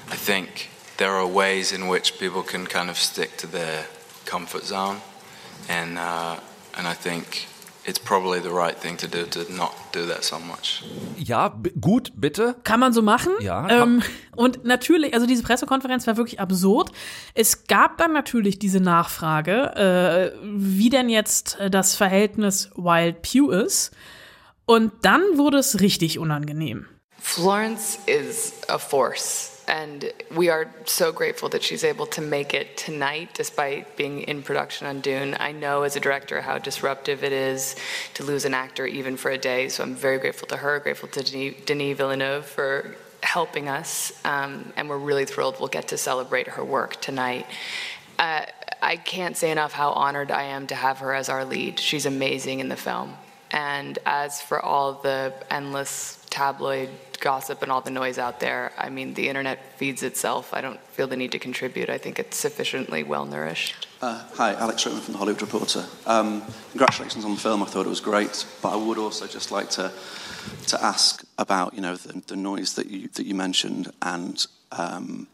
I think there are ways in which people can kind of stick to their comfort zone, and uh, and I think it's probably the right thing to do to not do that so much. Ja, b- gut, bitte. Kann man so machen. Ja, Ähm, und natürlich, also diese Pressekonferenz war wirklich absurd. Es gab dann natürlich diese Nachfrage, äh, wie denn jetzt äh, das Verhältnis Wild Pew ist. Und dann wurde es richtig unangenehm. Florence is a force. And we are so grateful that she's able to make it tonight despite being in production on Dune. I know as a director how disruptive it is to lose an actor even for a day, so I'm very grateful to her, grateful to Denis, Denis Villeneuve for helping us, um, and we're really thrilled we'll get to celebrate her work tonight. Uh, I can't say enough how honored I am to have her as our lead. She's amazing in the film. And as for all the endless tabloid gossip and all the noise out there, I mean, the internet feeds itself. I don't feel the need to contribute. I think it's sufficiently well nourished. Uh, hi, Alex Rickman from the Hollywood Reporter. Um, congratulations on the film. I thought it was great, but I would also just like to to ask about you know the, the noise that you that you mentioned and um,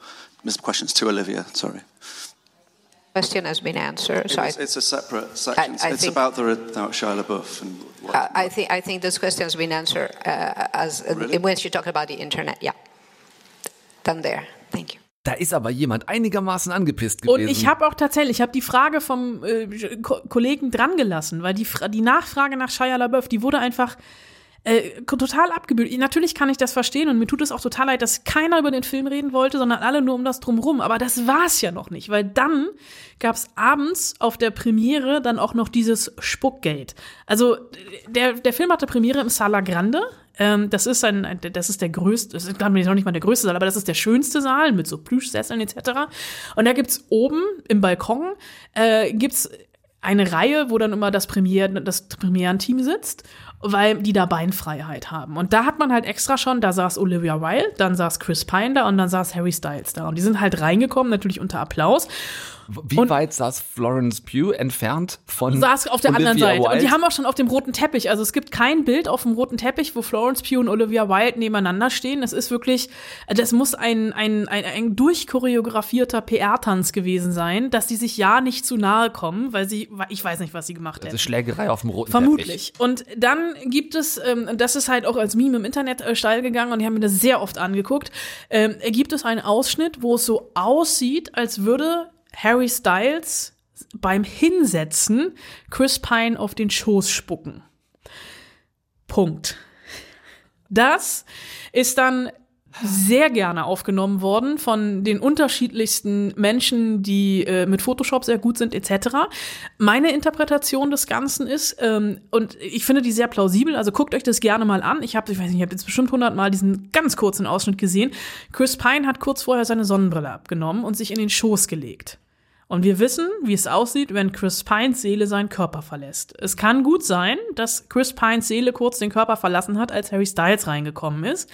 questions to Olivia. Sorry question has been answered. So it's, it's, a separate section. I, I it's about the about Shia LaBeouf and. Uh, I think I think this question has been answered uh, as uh, really? when you talk about the internet. Yeah, done there. Thank you. Da ist aber jemand einigermaßen angepisst gewesen. Und ich habe auch tatsächlich, ich habe die Frage vom äh, Ko Kollegen drangelassen, weil die, die Nachfrage nach Shia LaBeouf, die wurde einfach äh, total abgebügelt. Natürlich kann ich das verstehen und mir tut es auch total leid, dass keiner über den Film reden wollte, sondern alle nur um das drumrum. Aber das war es ja noch nicht, weil dann gab es abends auf der Premiere dann auch noch dieses Spuckgate. Also der, der Film hatte Premiere im Sala Grande. Ähm, das ist ein, das ist der größte, das ist glaube ich noch nicht mal der größte Saal, aber das ist der schönste Saal mit so Plüschsesseln etc. Und da gibt's oben im Balkon äh, gibt's eine Reihe, wo dann immer das Premier, das Premierenteam sitzt weil die da Beinfreiheit haben. Und da hat man halt extra schon, da saß Olivia Wilde, dann saß Chris Pine da und dann saß Harry Styles da. Und die sind halt reingekommen, natürlich unter Applaus. Wie und weit saß Florence Pugh entfernt von Saß auf der Olivia anderen Seite. Wilde? Und die haben auch schon auf dem roten Teppich. Also es gibt kein Bild auf dem roten Teppich, wo Florence Pugh und Olivia Wilde nebeneinander stehen. Das ist wirklich, das muss ein, ein, ein, ein durchchoreografierter PR-Tanz gewesen sein, dass die sich ja nicht zu nahe kommen, weil sie, ich weiß nicht, was sie gemacht hätten. Das ist Schlägerei auf dem roten Vermutlich. Teppich. Und dann gibt es, ähm, das ist halt auch als Meme im Internet äh, steil gegangen und die haben mir das sehr oft angeguckt, ähm, gibt es einen Ausschnitt, wo es so aussieht, als würde Harry Styles beim Hinsetzen Chris Pine auf den Schoß spucken. Punkt. Das ist dann sehr gerne aufgenommen worden von den unterschiedlichsten Menschen, die äh, mit Photoshop sehr gut sind, etc. Meine Interpretation des Ganzen ist, ähm, und ich finde die sehr plausibel, also guckt euch das gerne mal an. Ich habe, ich weiß nicht, ich habe jetzt bestimmt hundertmal diesen ganz kurzen Ausschnitt gesehen. Chris Pine hat kurz vorher seine Sonnenbrille abgenommen und sich in den Schoß gelegt. Und wir wissen, wie es aussieht, wenn Chris Pines Seele seinen Körper verlässt. Es kann gut sein, dass Chris Pines Seele kurz den Körper verlassen hat, als Harry Styles reingekommen ist.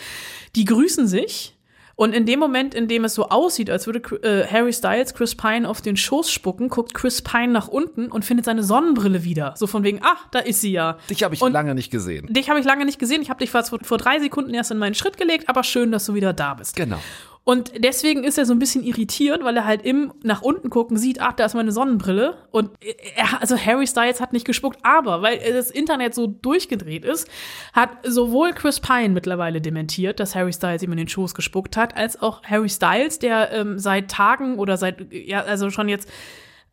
Die grüßen sich. Und in dem Moment, in dem es so aussieht, als würde äh, Harry Styles Chris Pine auf den Schoß spucken, guckt Chris Pine nach unten und findet seine Sonnenbrille wieder. So von wegen, ach, da ist sie ja. Dich habe ich und lange nicht gesehen. Dich habe ich lange nicht gesehen. Ich habe dich vor, vor drei Sekunden erst in meinen Schritt gelegt, aber schön, dass du wieder da bist. Genau. Und deswegen ist er so ein bisschen irritiert, weil er halt im nach unten gucken sieht, ach, da ist meine Sonnenbrille. Und er, also Harry Styles hat nicht gespuckt, aber weil das Internet so durchgedreht ist, hat sowohl Chris Pine mittlerweile dementiert, dass Harry Styles ihm in den Schoß gespuckt hat, als auch Harry Styles, der ähm, seit Tagen oder seit, ja, also schon jetzt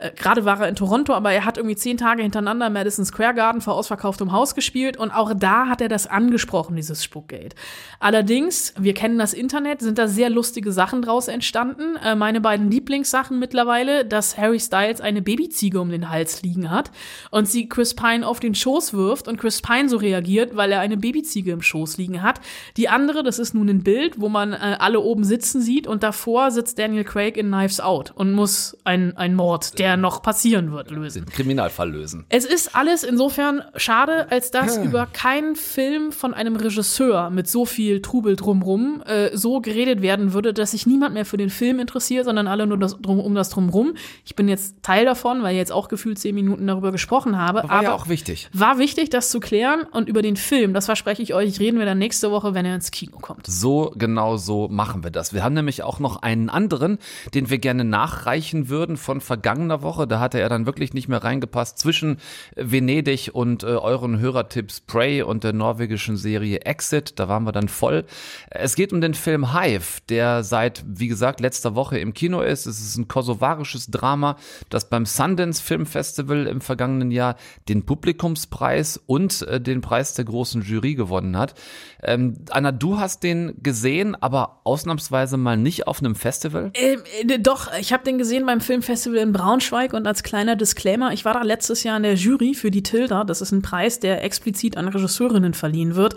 äh, gerade war er in Toronto, aber er hat irgendwie zehn Tage hintereinander Madison Square Garden vor ausverkauftem Haus gespielt und auch da hat er das angesprochen, dieses Spuckgate. Allerdings, wir kennen das Internet, sind da sehr lustige Sachen draus entstanden. Äh, meine beiden Lieblingssachen mittlerweile, dass Harry Styles eine Babyziege um den Hals liegen hat und sie Chris Pine auf den Schoß wirft und Chris Pine so reagiert, weil er eine Babyziege im Schoß liegen hat. Die andere, das ist nun ein Bild, wo man äh, alle oben sitzen sieht und davor sitzt Daniel Craig in Knives Out und muss ein, ein Mord, der der noch passieren wird, lösen. Den Kriminalfall lösen. Es ist alles insofern schade, als dass hm. über keinen Film von einem Regisseur mit so viel Trubel drumrum äh, so geredet werden würde, dass sich niemand mehr für den Film interessiert, sondern alle nur das, drum, um das drumrum. Ich bin jetzt Teil davon, weil ich jetzt auch gefühlt zehn Minuten darüber gesprochen habe. War aber ja auch wichtig. War wichtig, das zu klären. Und über den Film, das verspreche ich euch, reden wir dann nächste Woche, wenn er ins Kino kommt. So genau so machen wir das. Wir haben nämlich auch noch einen anderen, den wir gerne nachreichen würden von vergangener Woche. Da hatte er dann wirklich nicht mehr reingepasst zwischen Venedig und äh, euren Hörertipps Prey und der norwegischen Serie Exit. Da waren wir dann voll. Es geht um den Film Hive, der seit, wie gesagt, letzter Woche im Kino ist. Es ist ein kosovarisches Drama, das beim Sundance Film Festival im vergangenen Jahr den Publikumspreis und äh, den Preis der großen Jury gewonnen hat. Ähm, Anna, du hast den gesehen, aber ausnahmsweise mal nicht auf einem Festival? Ähm, äh, doch, ich habe den gesehen beim Filmfestival in Braunschweig und als kleiner Disclaimer, ich war da letztes Jahr in der Jury für die Tilda. Das ist ein Preis, der explizit an Regisseurinnen verliehen wird.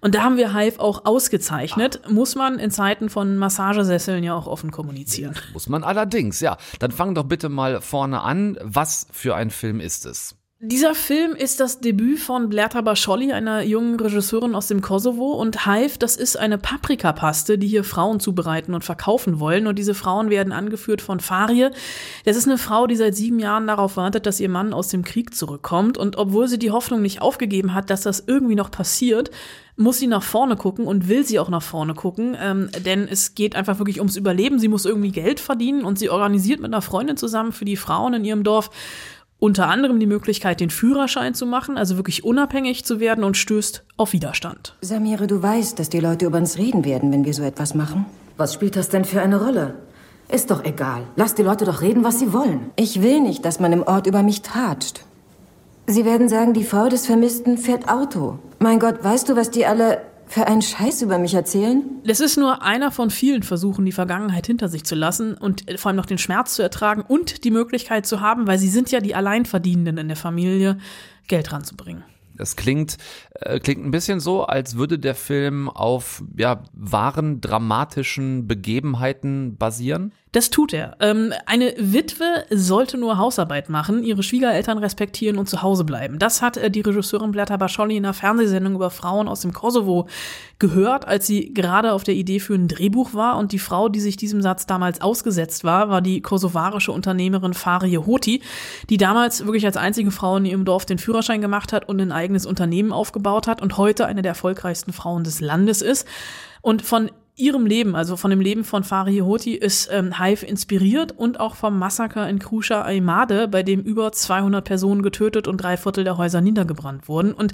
Und da haben wir Hive auch ausgezeichnet. Ah. Muss man in Zeiten von Massagesesseln ja auch offen kommunizieren. Muss man allerdings, ja. Dann fang doch bitte mal vorne an. Was für ein Film ist es? Dieser Film ist das Debüt von Blerta Bascholli, einer jungen Regisseurin aus dem Kosovo. Und Hive, das ist eine Paprikapaste, die hier Frauen zubereiten und verkaufen wollen. Und diese Frauen werden angeführt von Farie. Das ist eine Frau, die seit sieben Jahren darauf wartet, dass ihr Mann aus dem Krieg zurückkommt. Und obwohl sie die Hoffnung nicht aufgegeben hat, dass das irgendwie noch passiert, muss sie nach vorne gucken und will sie auch nach vorne gucken, ähm, denn es geht einfach wirklich ums Überleben. Sie muss irgendwie Geld verdienen und sie organisiert mit einer Freundin zusammen für die Frauen in ihrem Dorf unter anderem die Möglichkeit, den Führerschein zu machen, also wirklich unabhängig zu werden und stößt auf Widerstand. Samire, du weißt, dass die Leute über uns reden werden, wenn wir so etwas machen. Was spielt das denn für eine Rolle? Ist doch egal. Lass die Leute doch reden, was sie wollen. Ich will nicht, dass man im Ort über mich tratscht. Sie werden sagen, die Frau des Vermissten fährt Auto. Mein Gott, weißt du, was die alle für einen Scheiß über mich erzählen? Das ist nur einer von vielen Versuchen, die Vergangenheit hinter sich zu lassen und vor allem noch den Schmerz zu ertragen und die Möglichkeit zu haben, weil sie sind ja die Alleinverdienenden in der Familie, Geld ranzubringen. Es klingt, äh, klingt ein bisschen so, als würde der Film auf ja, wahren dramatischen Begebenheiten basieren. Das tut er. Ähm, eine Witwe sollte nur Hausarbeit machen, ihre Schwiegereltern respektieren und zu Hause bleiben. Das hat äh, die Regisseurin Blätter Bascholli in einer Fernsehsendung über Frauen aus dem Kosovo gehört, als sie gerade auf der Idee für ein Drehbuch war. Und die Frau, die sich diesem Satz damals ausgesetzt war, war die kosovarische Unternehmerin Farie Hoti, die damals wirklich als einzige Frau in ihrem Dorf den Führerschein gemacht hat und ein eigenes Unternehmen aufgebaut hat und heute eine der erfolgreichsten Frauen des Landes ist. Und von ihrem Leben, also von dem Leben von Fari Hoti, ist ähm, Hive inspiriert und auch vom Massaker in Krusha Aymade, bei dem über 200 Personen getötet und drei Viertel der Häuser niedergebrannt wurden. Und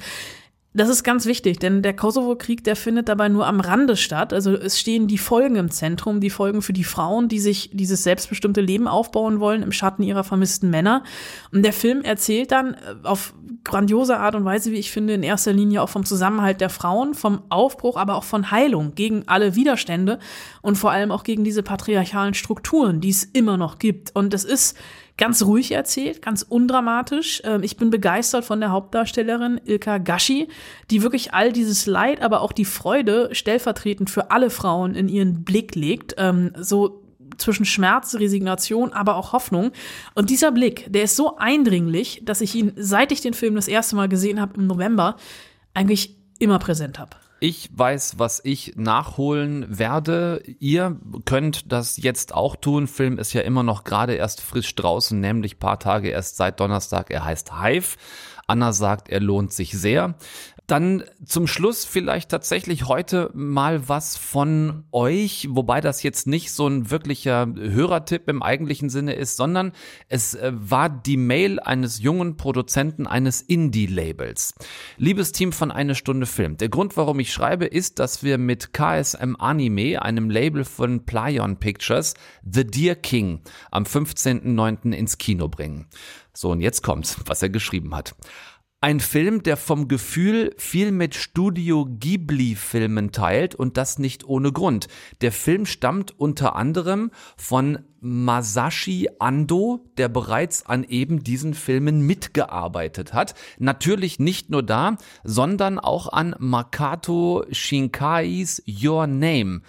das ist ganz wichtig, denn der Kosovo-Krieg, der findet dabei nur am Rande statt. Also es stehen die Folgen im Zentrum, die Folgen für die Frauen, die sich dieses selbstbestimmte Leben aufbauen wollen im Schatten ihrer vermissten Männer. Und der Film erzählt dann äh, auf grandiose Art und Weise, wie ich finde, in erster Linie auch vom Zusammenhalt der Frauen, vom Aufbruch, aber auch von Heilung gegen alle Widerstände und vor allem auch gegen diese patriarchalen Strukturen, die es immer noch gibt. Und es ist ganz ruhig erzählt, ganz undramatisch. Ähm, ich bin begeistert von der Hauptdarstellerin Ilka Gashi, die wirklich all dieses Leid, aber auch die Freude stellvertretend für alle Frauen in ihren Blick legt. Ähm, so zwischen Schmerz, Resignation, aber auch Hoffnung. Und dieser Blick, der ist so eindringlich, dass ich ihn, seit ich den Film das erste Mal gesehen habe im November, eigentlich immer präsent habe. Ich weiß, was ich nachholen werde. Ihr könnt das jetzt auch tun. Film ist ja immer noch gerade erst frisch draußen, nämlich paar Tage erst seit Donnerstag. Er heißt Hive. Anna sagt, er lohnt sich sehr. Dann zum Schluss vielleicht tatsächlich heute mal was von euch, wobei das jetzt nicht so ein wirklicher Hörertipp im eigentlichen Sinne ist, sondern es äh, war die Mail eines jungen Produzenten eines Indie-Labels. Liebes Team von Eine Stunde Film, der Grund, warum ich schreibe, ist, dass wir mit KSM Anime, einem Label von Plyon Pictures, The Deer King am 15.09. ins Kino bringen. So, und jetzt kommt's, was er geschrieben hat. Ein Film, der vom Gefühl viel mit Studio Ghibli-Filmen teilt und das nicht ohne Grund. Der Film stammt unter anderem von Masashi Ando, der bereits an eben diesen Filmen mitgearbeitet hat. Natürlich nicht nur da, sondern auch an Makato Shinkais Your Name.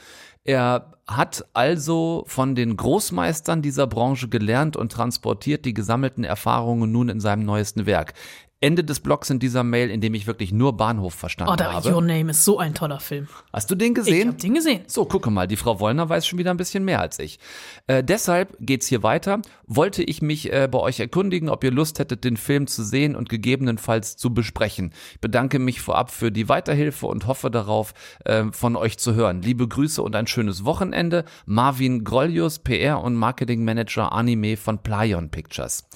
Er hat also von den Großmeistern dieser Branche gelernt und transportiert die gesammelten Erfahrungen nun in seinem neuesten Werk. Ende des Blogs in dieser Mail, in dem ich wirklich nur Bahnhof verstanden Oh, da, habe. Your Name ist so ein toller Film. Hast du den gesehen? Ich hab den gesehen. So, gucke mal, die Frau Wollner weiß schon wieder ein bisschen mehr als ich. Äh, deshalb geht's hier weiter. Wollte ich mich äh, bei euch erkundigen, ob ihr Lust hättet, den Film zu sehen und gegebenenfalls zu besprechen. Ich bedanke mich vorab für die Weiterhilfe und hoffe darauf, äh, von euch zu hören. Liebe Grüße und ein schönes Wochenende. Marvin Grollius, PR und Marketing Manager Anime von Playon Pictures.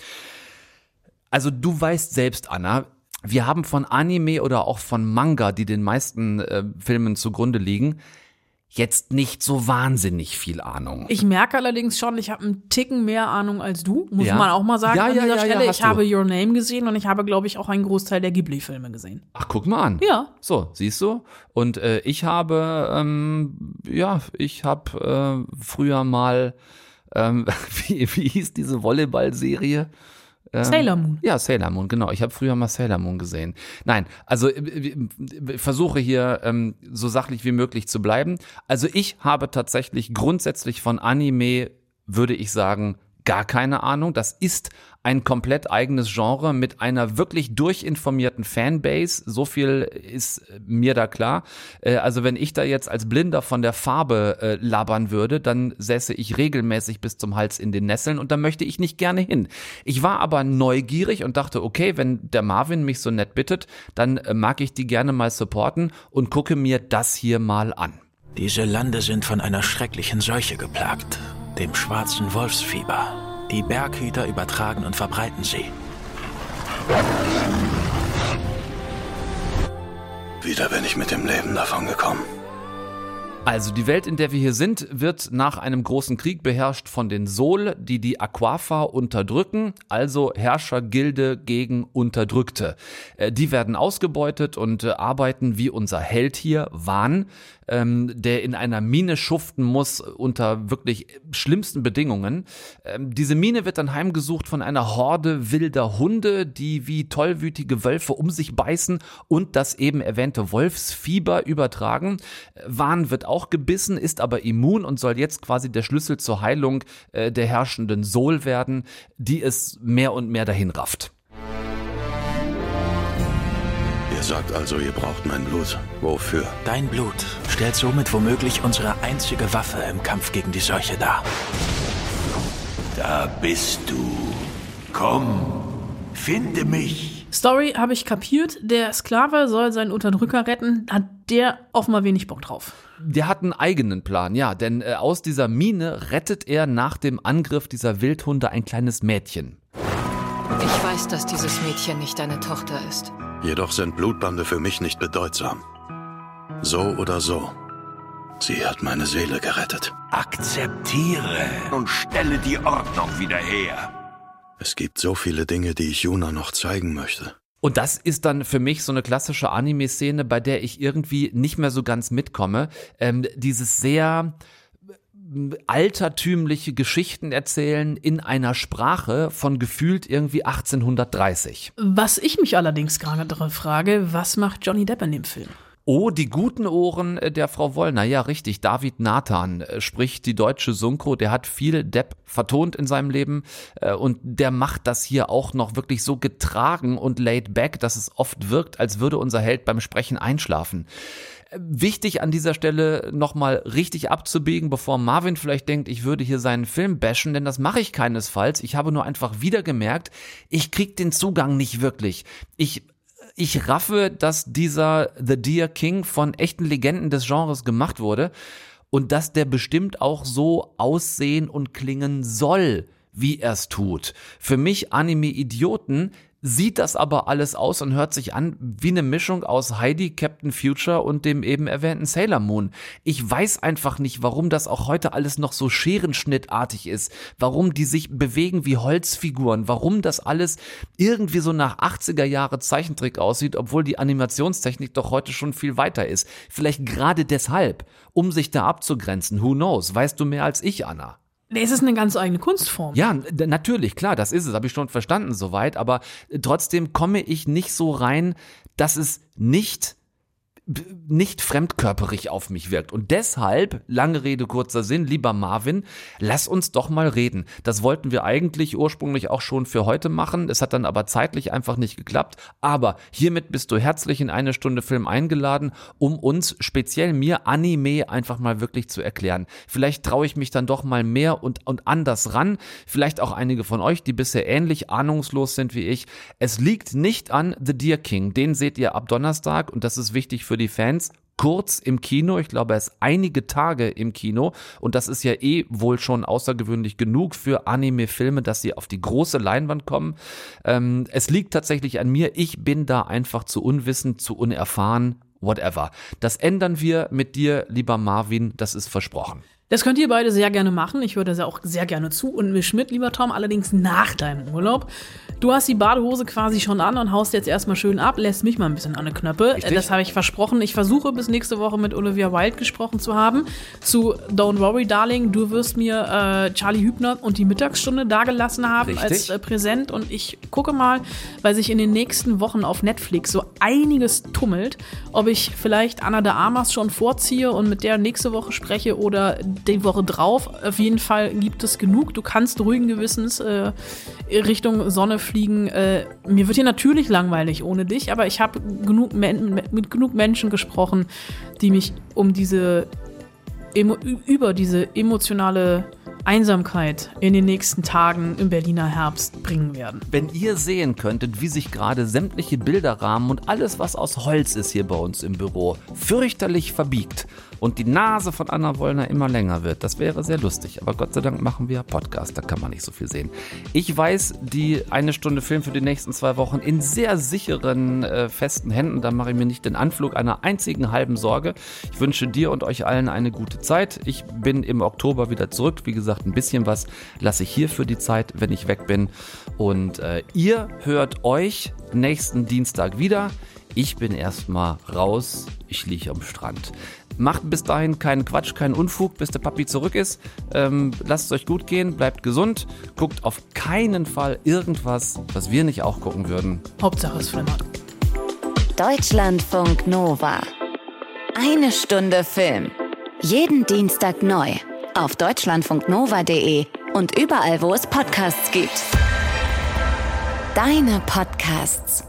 Also du weißt selbst, Anna, wir haben von Anime oder auch von Manga, die den meisten äh, Filmen zugrunde liegen, jetzt nicht so wahnsinnig viel Ahnung. Ich merke allerdings schon, ich habe einen Ticken mehr Ahnung als du, muss Ja. man auch mal sagen Ja, an ja, dieser Stelle. ich habe du. Your Name gesehen und ich habe, glaube ich, auch einen Großteil der Ghibli-Filme gesehen. Ach, guck mal an. Ja. So, siehst du? Und äh, ich habe, ähm, ja, ich habe äh, früher mal, ähm, wie, wie hieß diese Volleyball-Serie? Ähm, Sailor Moon. Ja, Sailor Moon, genau. Ich habe früher mal Sailor Moon gesehen. Nein, also äh, äh, äh, versuche hier ähm, so sachlich wie möglich zu bleiben. Also ich habe tatsächlich grundsätzlich von Anime, würde ich sagen, gar keine Ahnung. Das ist ein komplett eigenes Genre mit einer wirklich durchinformierten Fanbase. So viel ist mir da klar. Äh, Also wenn ich da jetzt als Blinder von der Farbe äh, labern würde, dann säße ich regelmäßig bis zum Hals in den Nesseln und da möchte ich nicht gerne hin. Ich war aber neugierig und dachte, okay, wenn der Marvin mich so nett bittet, dann äh, mag ich die gerne mal supporten und gucke mir das hier mal an. Diese Lande sind von einer schrecklichen Seuche geplagt, dem schwarzen Wolfsfieber. Die Berghüter übertragen und verbreiten sie. Wieder bin ich mit dem Leben davon gekommen. Also die Welt, in der wir hier sind, wird nach einem großen Krieg beherrscht von den Sol, die die Aquafa unterdrücken, also Herrschergilde gegen Unterdrückte. Äh, Die werden ausgebeutet und äh, arbeiten wie unser Held hier, Wahn, ähm, der in einer Mine schuften muss unter wirklich schlimmsten Bedingungen. Ähm, diese Mine wird dann heimgesucht von einer Horde wilder Hunde, die wie tollwütige Wölfe um sich beißen und das eben erwähnte Wolfsfieber übertragen. Wahn wird auch gebissen, ist aber immun und soll jetzt quasi der Schlüssel zur Heilung äh, der herrschenden Sol werden, die es mehr und mehr dahin rafft. Sagt also, ihr braucht mein Blut. Wofür? Dein Blut stellt somit womöglich unsere einzige Waffe im Kampf gegen die Seuche dar. Da bist du. Komm, finde mich. Story habe ich kapiert. Der Sklave soll seinen Unterdrücker retten. Hat der offenbar wenig Bock drauf. Der hat einen eigenen Plan, ja, denn äh, aus dieser Mine rettet er nach dem Angriff dieser Wildhunde ein kleines Mädchen. Ich weiß, dass dieses Mädchen nicht deine Tochter ist. Jedoch sind Blutbande für mich nicht bedeutsam. So oder so. Sie hat meine Seele gerettet. Akzeptiere und stelle die Ordnung wieder her. Es gibt so viele Dinge, die ich Juna noch zeigen möchte. Und das ist dann für mich so eine klassische Anime-Szene, bei der ich irgendwie nicht mehr so ganz mitkomme. Ähm, dieses sehr altertümliche Geschichten erzählen in einer Sprache von gefühlt irgendwie 1830. Was ich mich allerdings gerade frage, was macht Johnny Depp in dem Film? Oh, die guten Ohren äh, der Frau Wollner. Ja, richtig. David Nathan äh, spricht die deutsche Synchro. Der hat viel Depp vertont in seinem Leben äh, und der macht das hier auch noch wirklich so getragen und laid back, dass es oft wirkt, als würde unser Held beim Sprechen einschlafen. Wichtig an dieser Stelle nochmal richtig abzubiegen, bevor Marvin vielleicht denkt, ich würde hier seinen Film bashen, denn das mache ich keinesfalls. Ich habe nur einfach wieder gemerkt, ich krieg den Zugang nicht wirklich. Ich ich raffe, dass dieser The Deer King von echten Legenden des Genres gemacht wurde und dass der bestimmt auch so aussehen und klingen soll, wie er es tut. Für mich Anime-Idioten sieht das aber alles aus und hört sich an wie eine Mischung aus Heidi, Captain Future und dem eben erwähnten Sailor Moon. Ich weiß einfach nicht, warum das auch heute alles noch so scherenschnittartig ist, warum die sich bewegen wie Holzfiguren, warum das alles irgendwie so nach 80er Jahre Zeichentrick aussieht, obwohl die Animationstechnik doch heute schon viel weiter ist. Vielleicht gerade deshalb, um sich da abzugrenzen. Who knows? Weißt du mehr als ich, Anna? Es ist eine ganz eigene Kunstform. Ja, natürlich, klar, das ist es, habe ich schon verstanden soweit, aber trotzdem komme ich nicht so rein, dass es nicht nicht fremdkörperig auf mich wirkt. Und deshalb, lange Rede, kurzer Sinn, lieber Marvin, lass uns doch mal reden. Das wollten wir eigentlich ursprünglich auch schon für heute machen. Es hat dann aber zeitlich einfach nicht geklappt. Aber hiermit bist du herzlich in eine Stunde Film eingeladen, um uns, speziell mir, Anime einfach mal wirklich zu erklären. Vielleicht traue ich mich dann doch mal mehr und, und anders ran. Vielleicht auch einige von euch, die bisher ähnlich ahnungslos sind wie ich. Es liegt nicht an The Deer King. Den seht ihr ab Donnerstag und das ist wichtig für für die Fans kurz im Kino. Ich glaube, er ist einige Tage im Kino. Und das ist ja eh wohl schon außergewöhnlich genug für Anime-Filme, dass sie auf die große Leinwand kommen. Ähm, es liegt tatsächlich an mir. Ich bin da einfach zu unwissend, zu unerfahren, whatever. Das ändern wir mit dir, lieber Marvin. Das ist versprochen. Das könnt ihr beide sehr gerne machen. Ich höre das auch sehr gerne zu und misch mit, lieber Tom, allerdings nach deinem Urlaub. Du hast die Badehose quasi schon an und haust jetzt erstmal schön ab, lässt mich mal ein bisschen an der Knöpfe. Richtig? Das habe ich versprochen. Ich versuche bis nächste Woche mit Olivia Wilde gesprochen zu haben. Zu Don't Worry, Darling, du wirst mir äh, Charlie Hübner und die Mittagsstunde dagelassen haben Richtig? als äh, Präsent. Und ich gucke mal, weil sich in den nächsten Wochen auf Netflix so einiges tummelt, ob ich vielleicht Anna de Armas schon vorziehe und mit der nächste Woche spreche oder die Woche drauf. Auf jeden Fall gibt es genug. Du kannst ruhigen Gewissens äh, Richtung Sonne fliegen. Äh, mir wird hier natürlich langweilig ohne dich, aber ich habe genug mit genug Menschen gesprochen, die mich um diese über diese emotionale Einsamkeit in den nächsten Tagen im Berliner Herbst bringen werden. Wenn ihr sehen könntet, wie sich gerade sämtliche Bilderrahmen und alles, was aus Holz ist hier bei uns im Büro, fürchterlich verbiegt und die Nase von Anna Wollner immer länger wird. Das wäre sehr lustig. Aber Gott sei Dank machen wir Podcast, da kann man nicht so viel sehen. Ich weiß, die eine Stunde Film für die nächsten zwei Wochen in sehr sicheren, äh, festen Händen. Da mache ich mir nicht den Anflug einer einzigen halben Sorge. Ich wünsche dir und euch allen eine gute Zeit. Ich bin im Oktober wieder zurück. Wie gesagt, ein bisschen was lasse ich hier für die Zeit, wenn ich weg bin. Und äh, ihr hört euch nächsten Dienstag wieder. Ich bin erstmal raus. Ich liege am Strand. Macht bis dahin keinen Quatsch, keinen Unfug, bis der Papi zurück ist. Ähm, lasst es euch gut gehen, bleibt gesund, guckt auf keinen Fall irgendwas, was wir nicht auch gucken würden. Hauptsache es flimmert. Deutschlandfunk Nova. Eine Stunde Film. Jeden Dienstag neu. Auf deutschlandfunknova.de und überall, wo es Podcasts gibt. Deine Podcasts.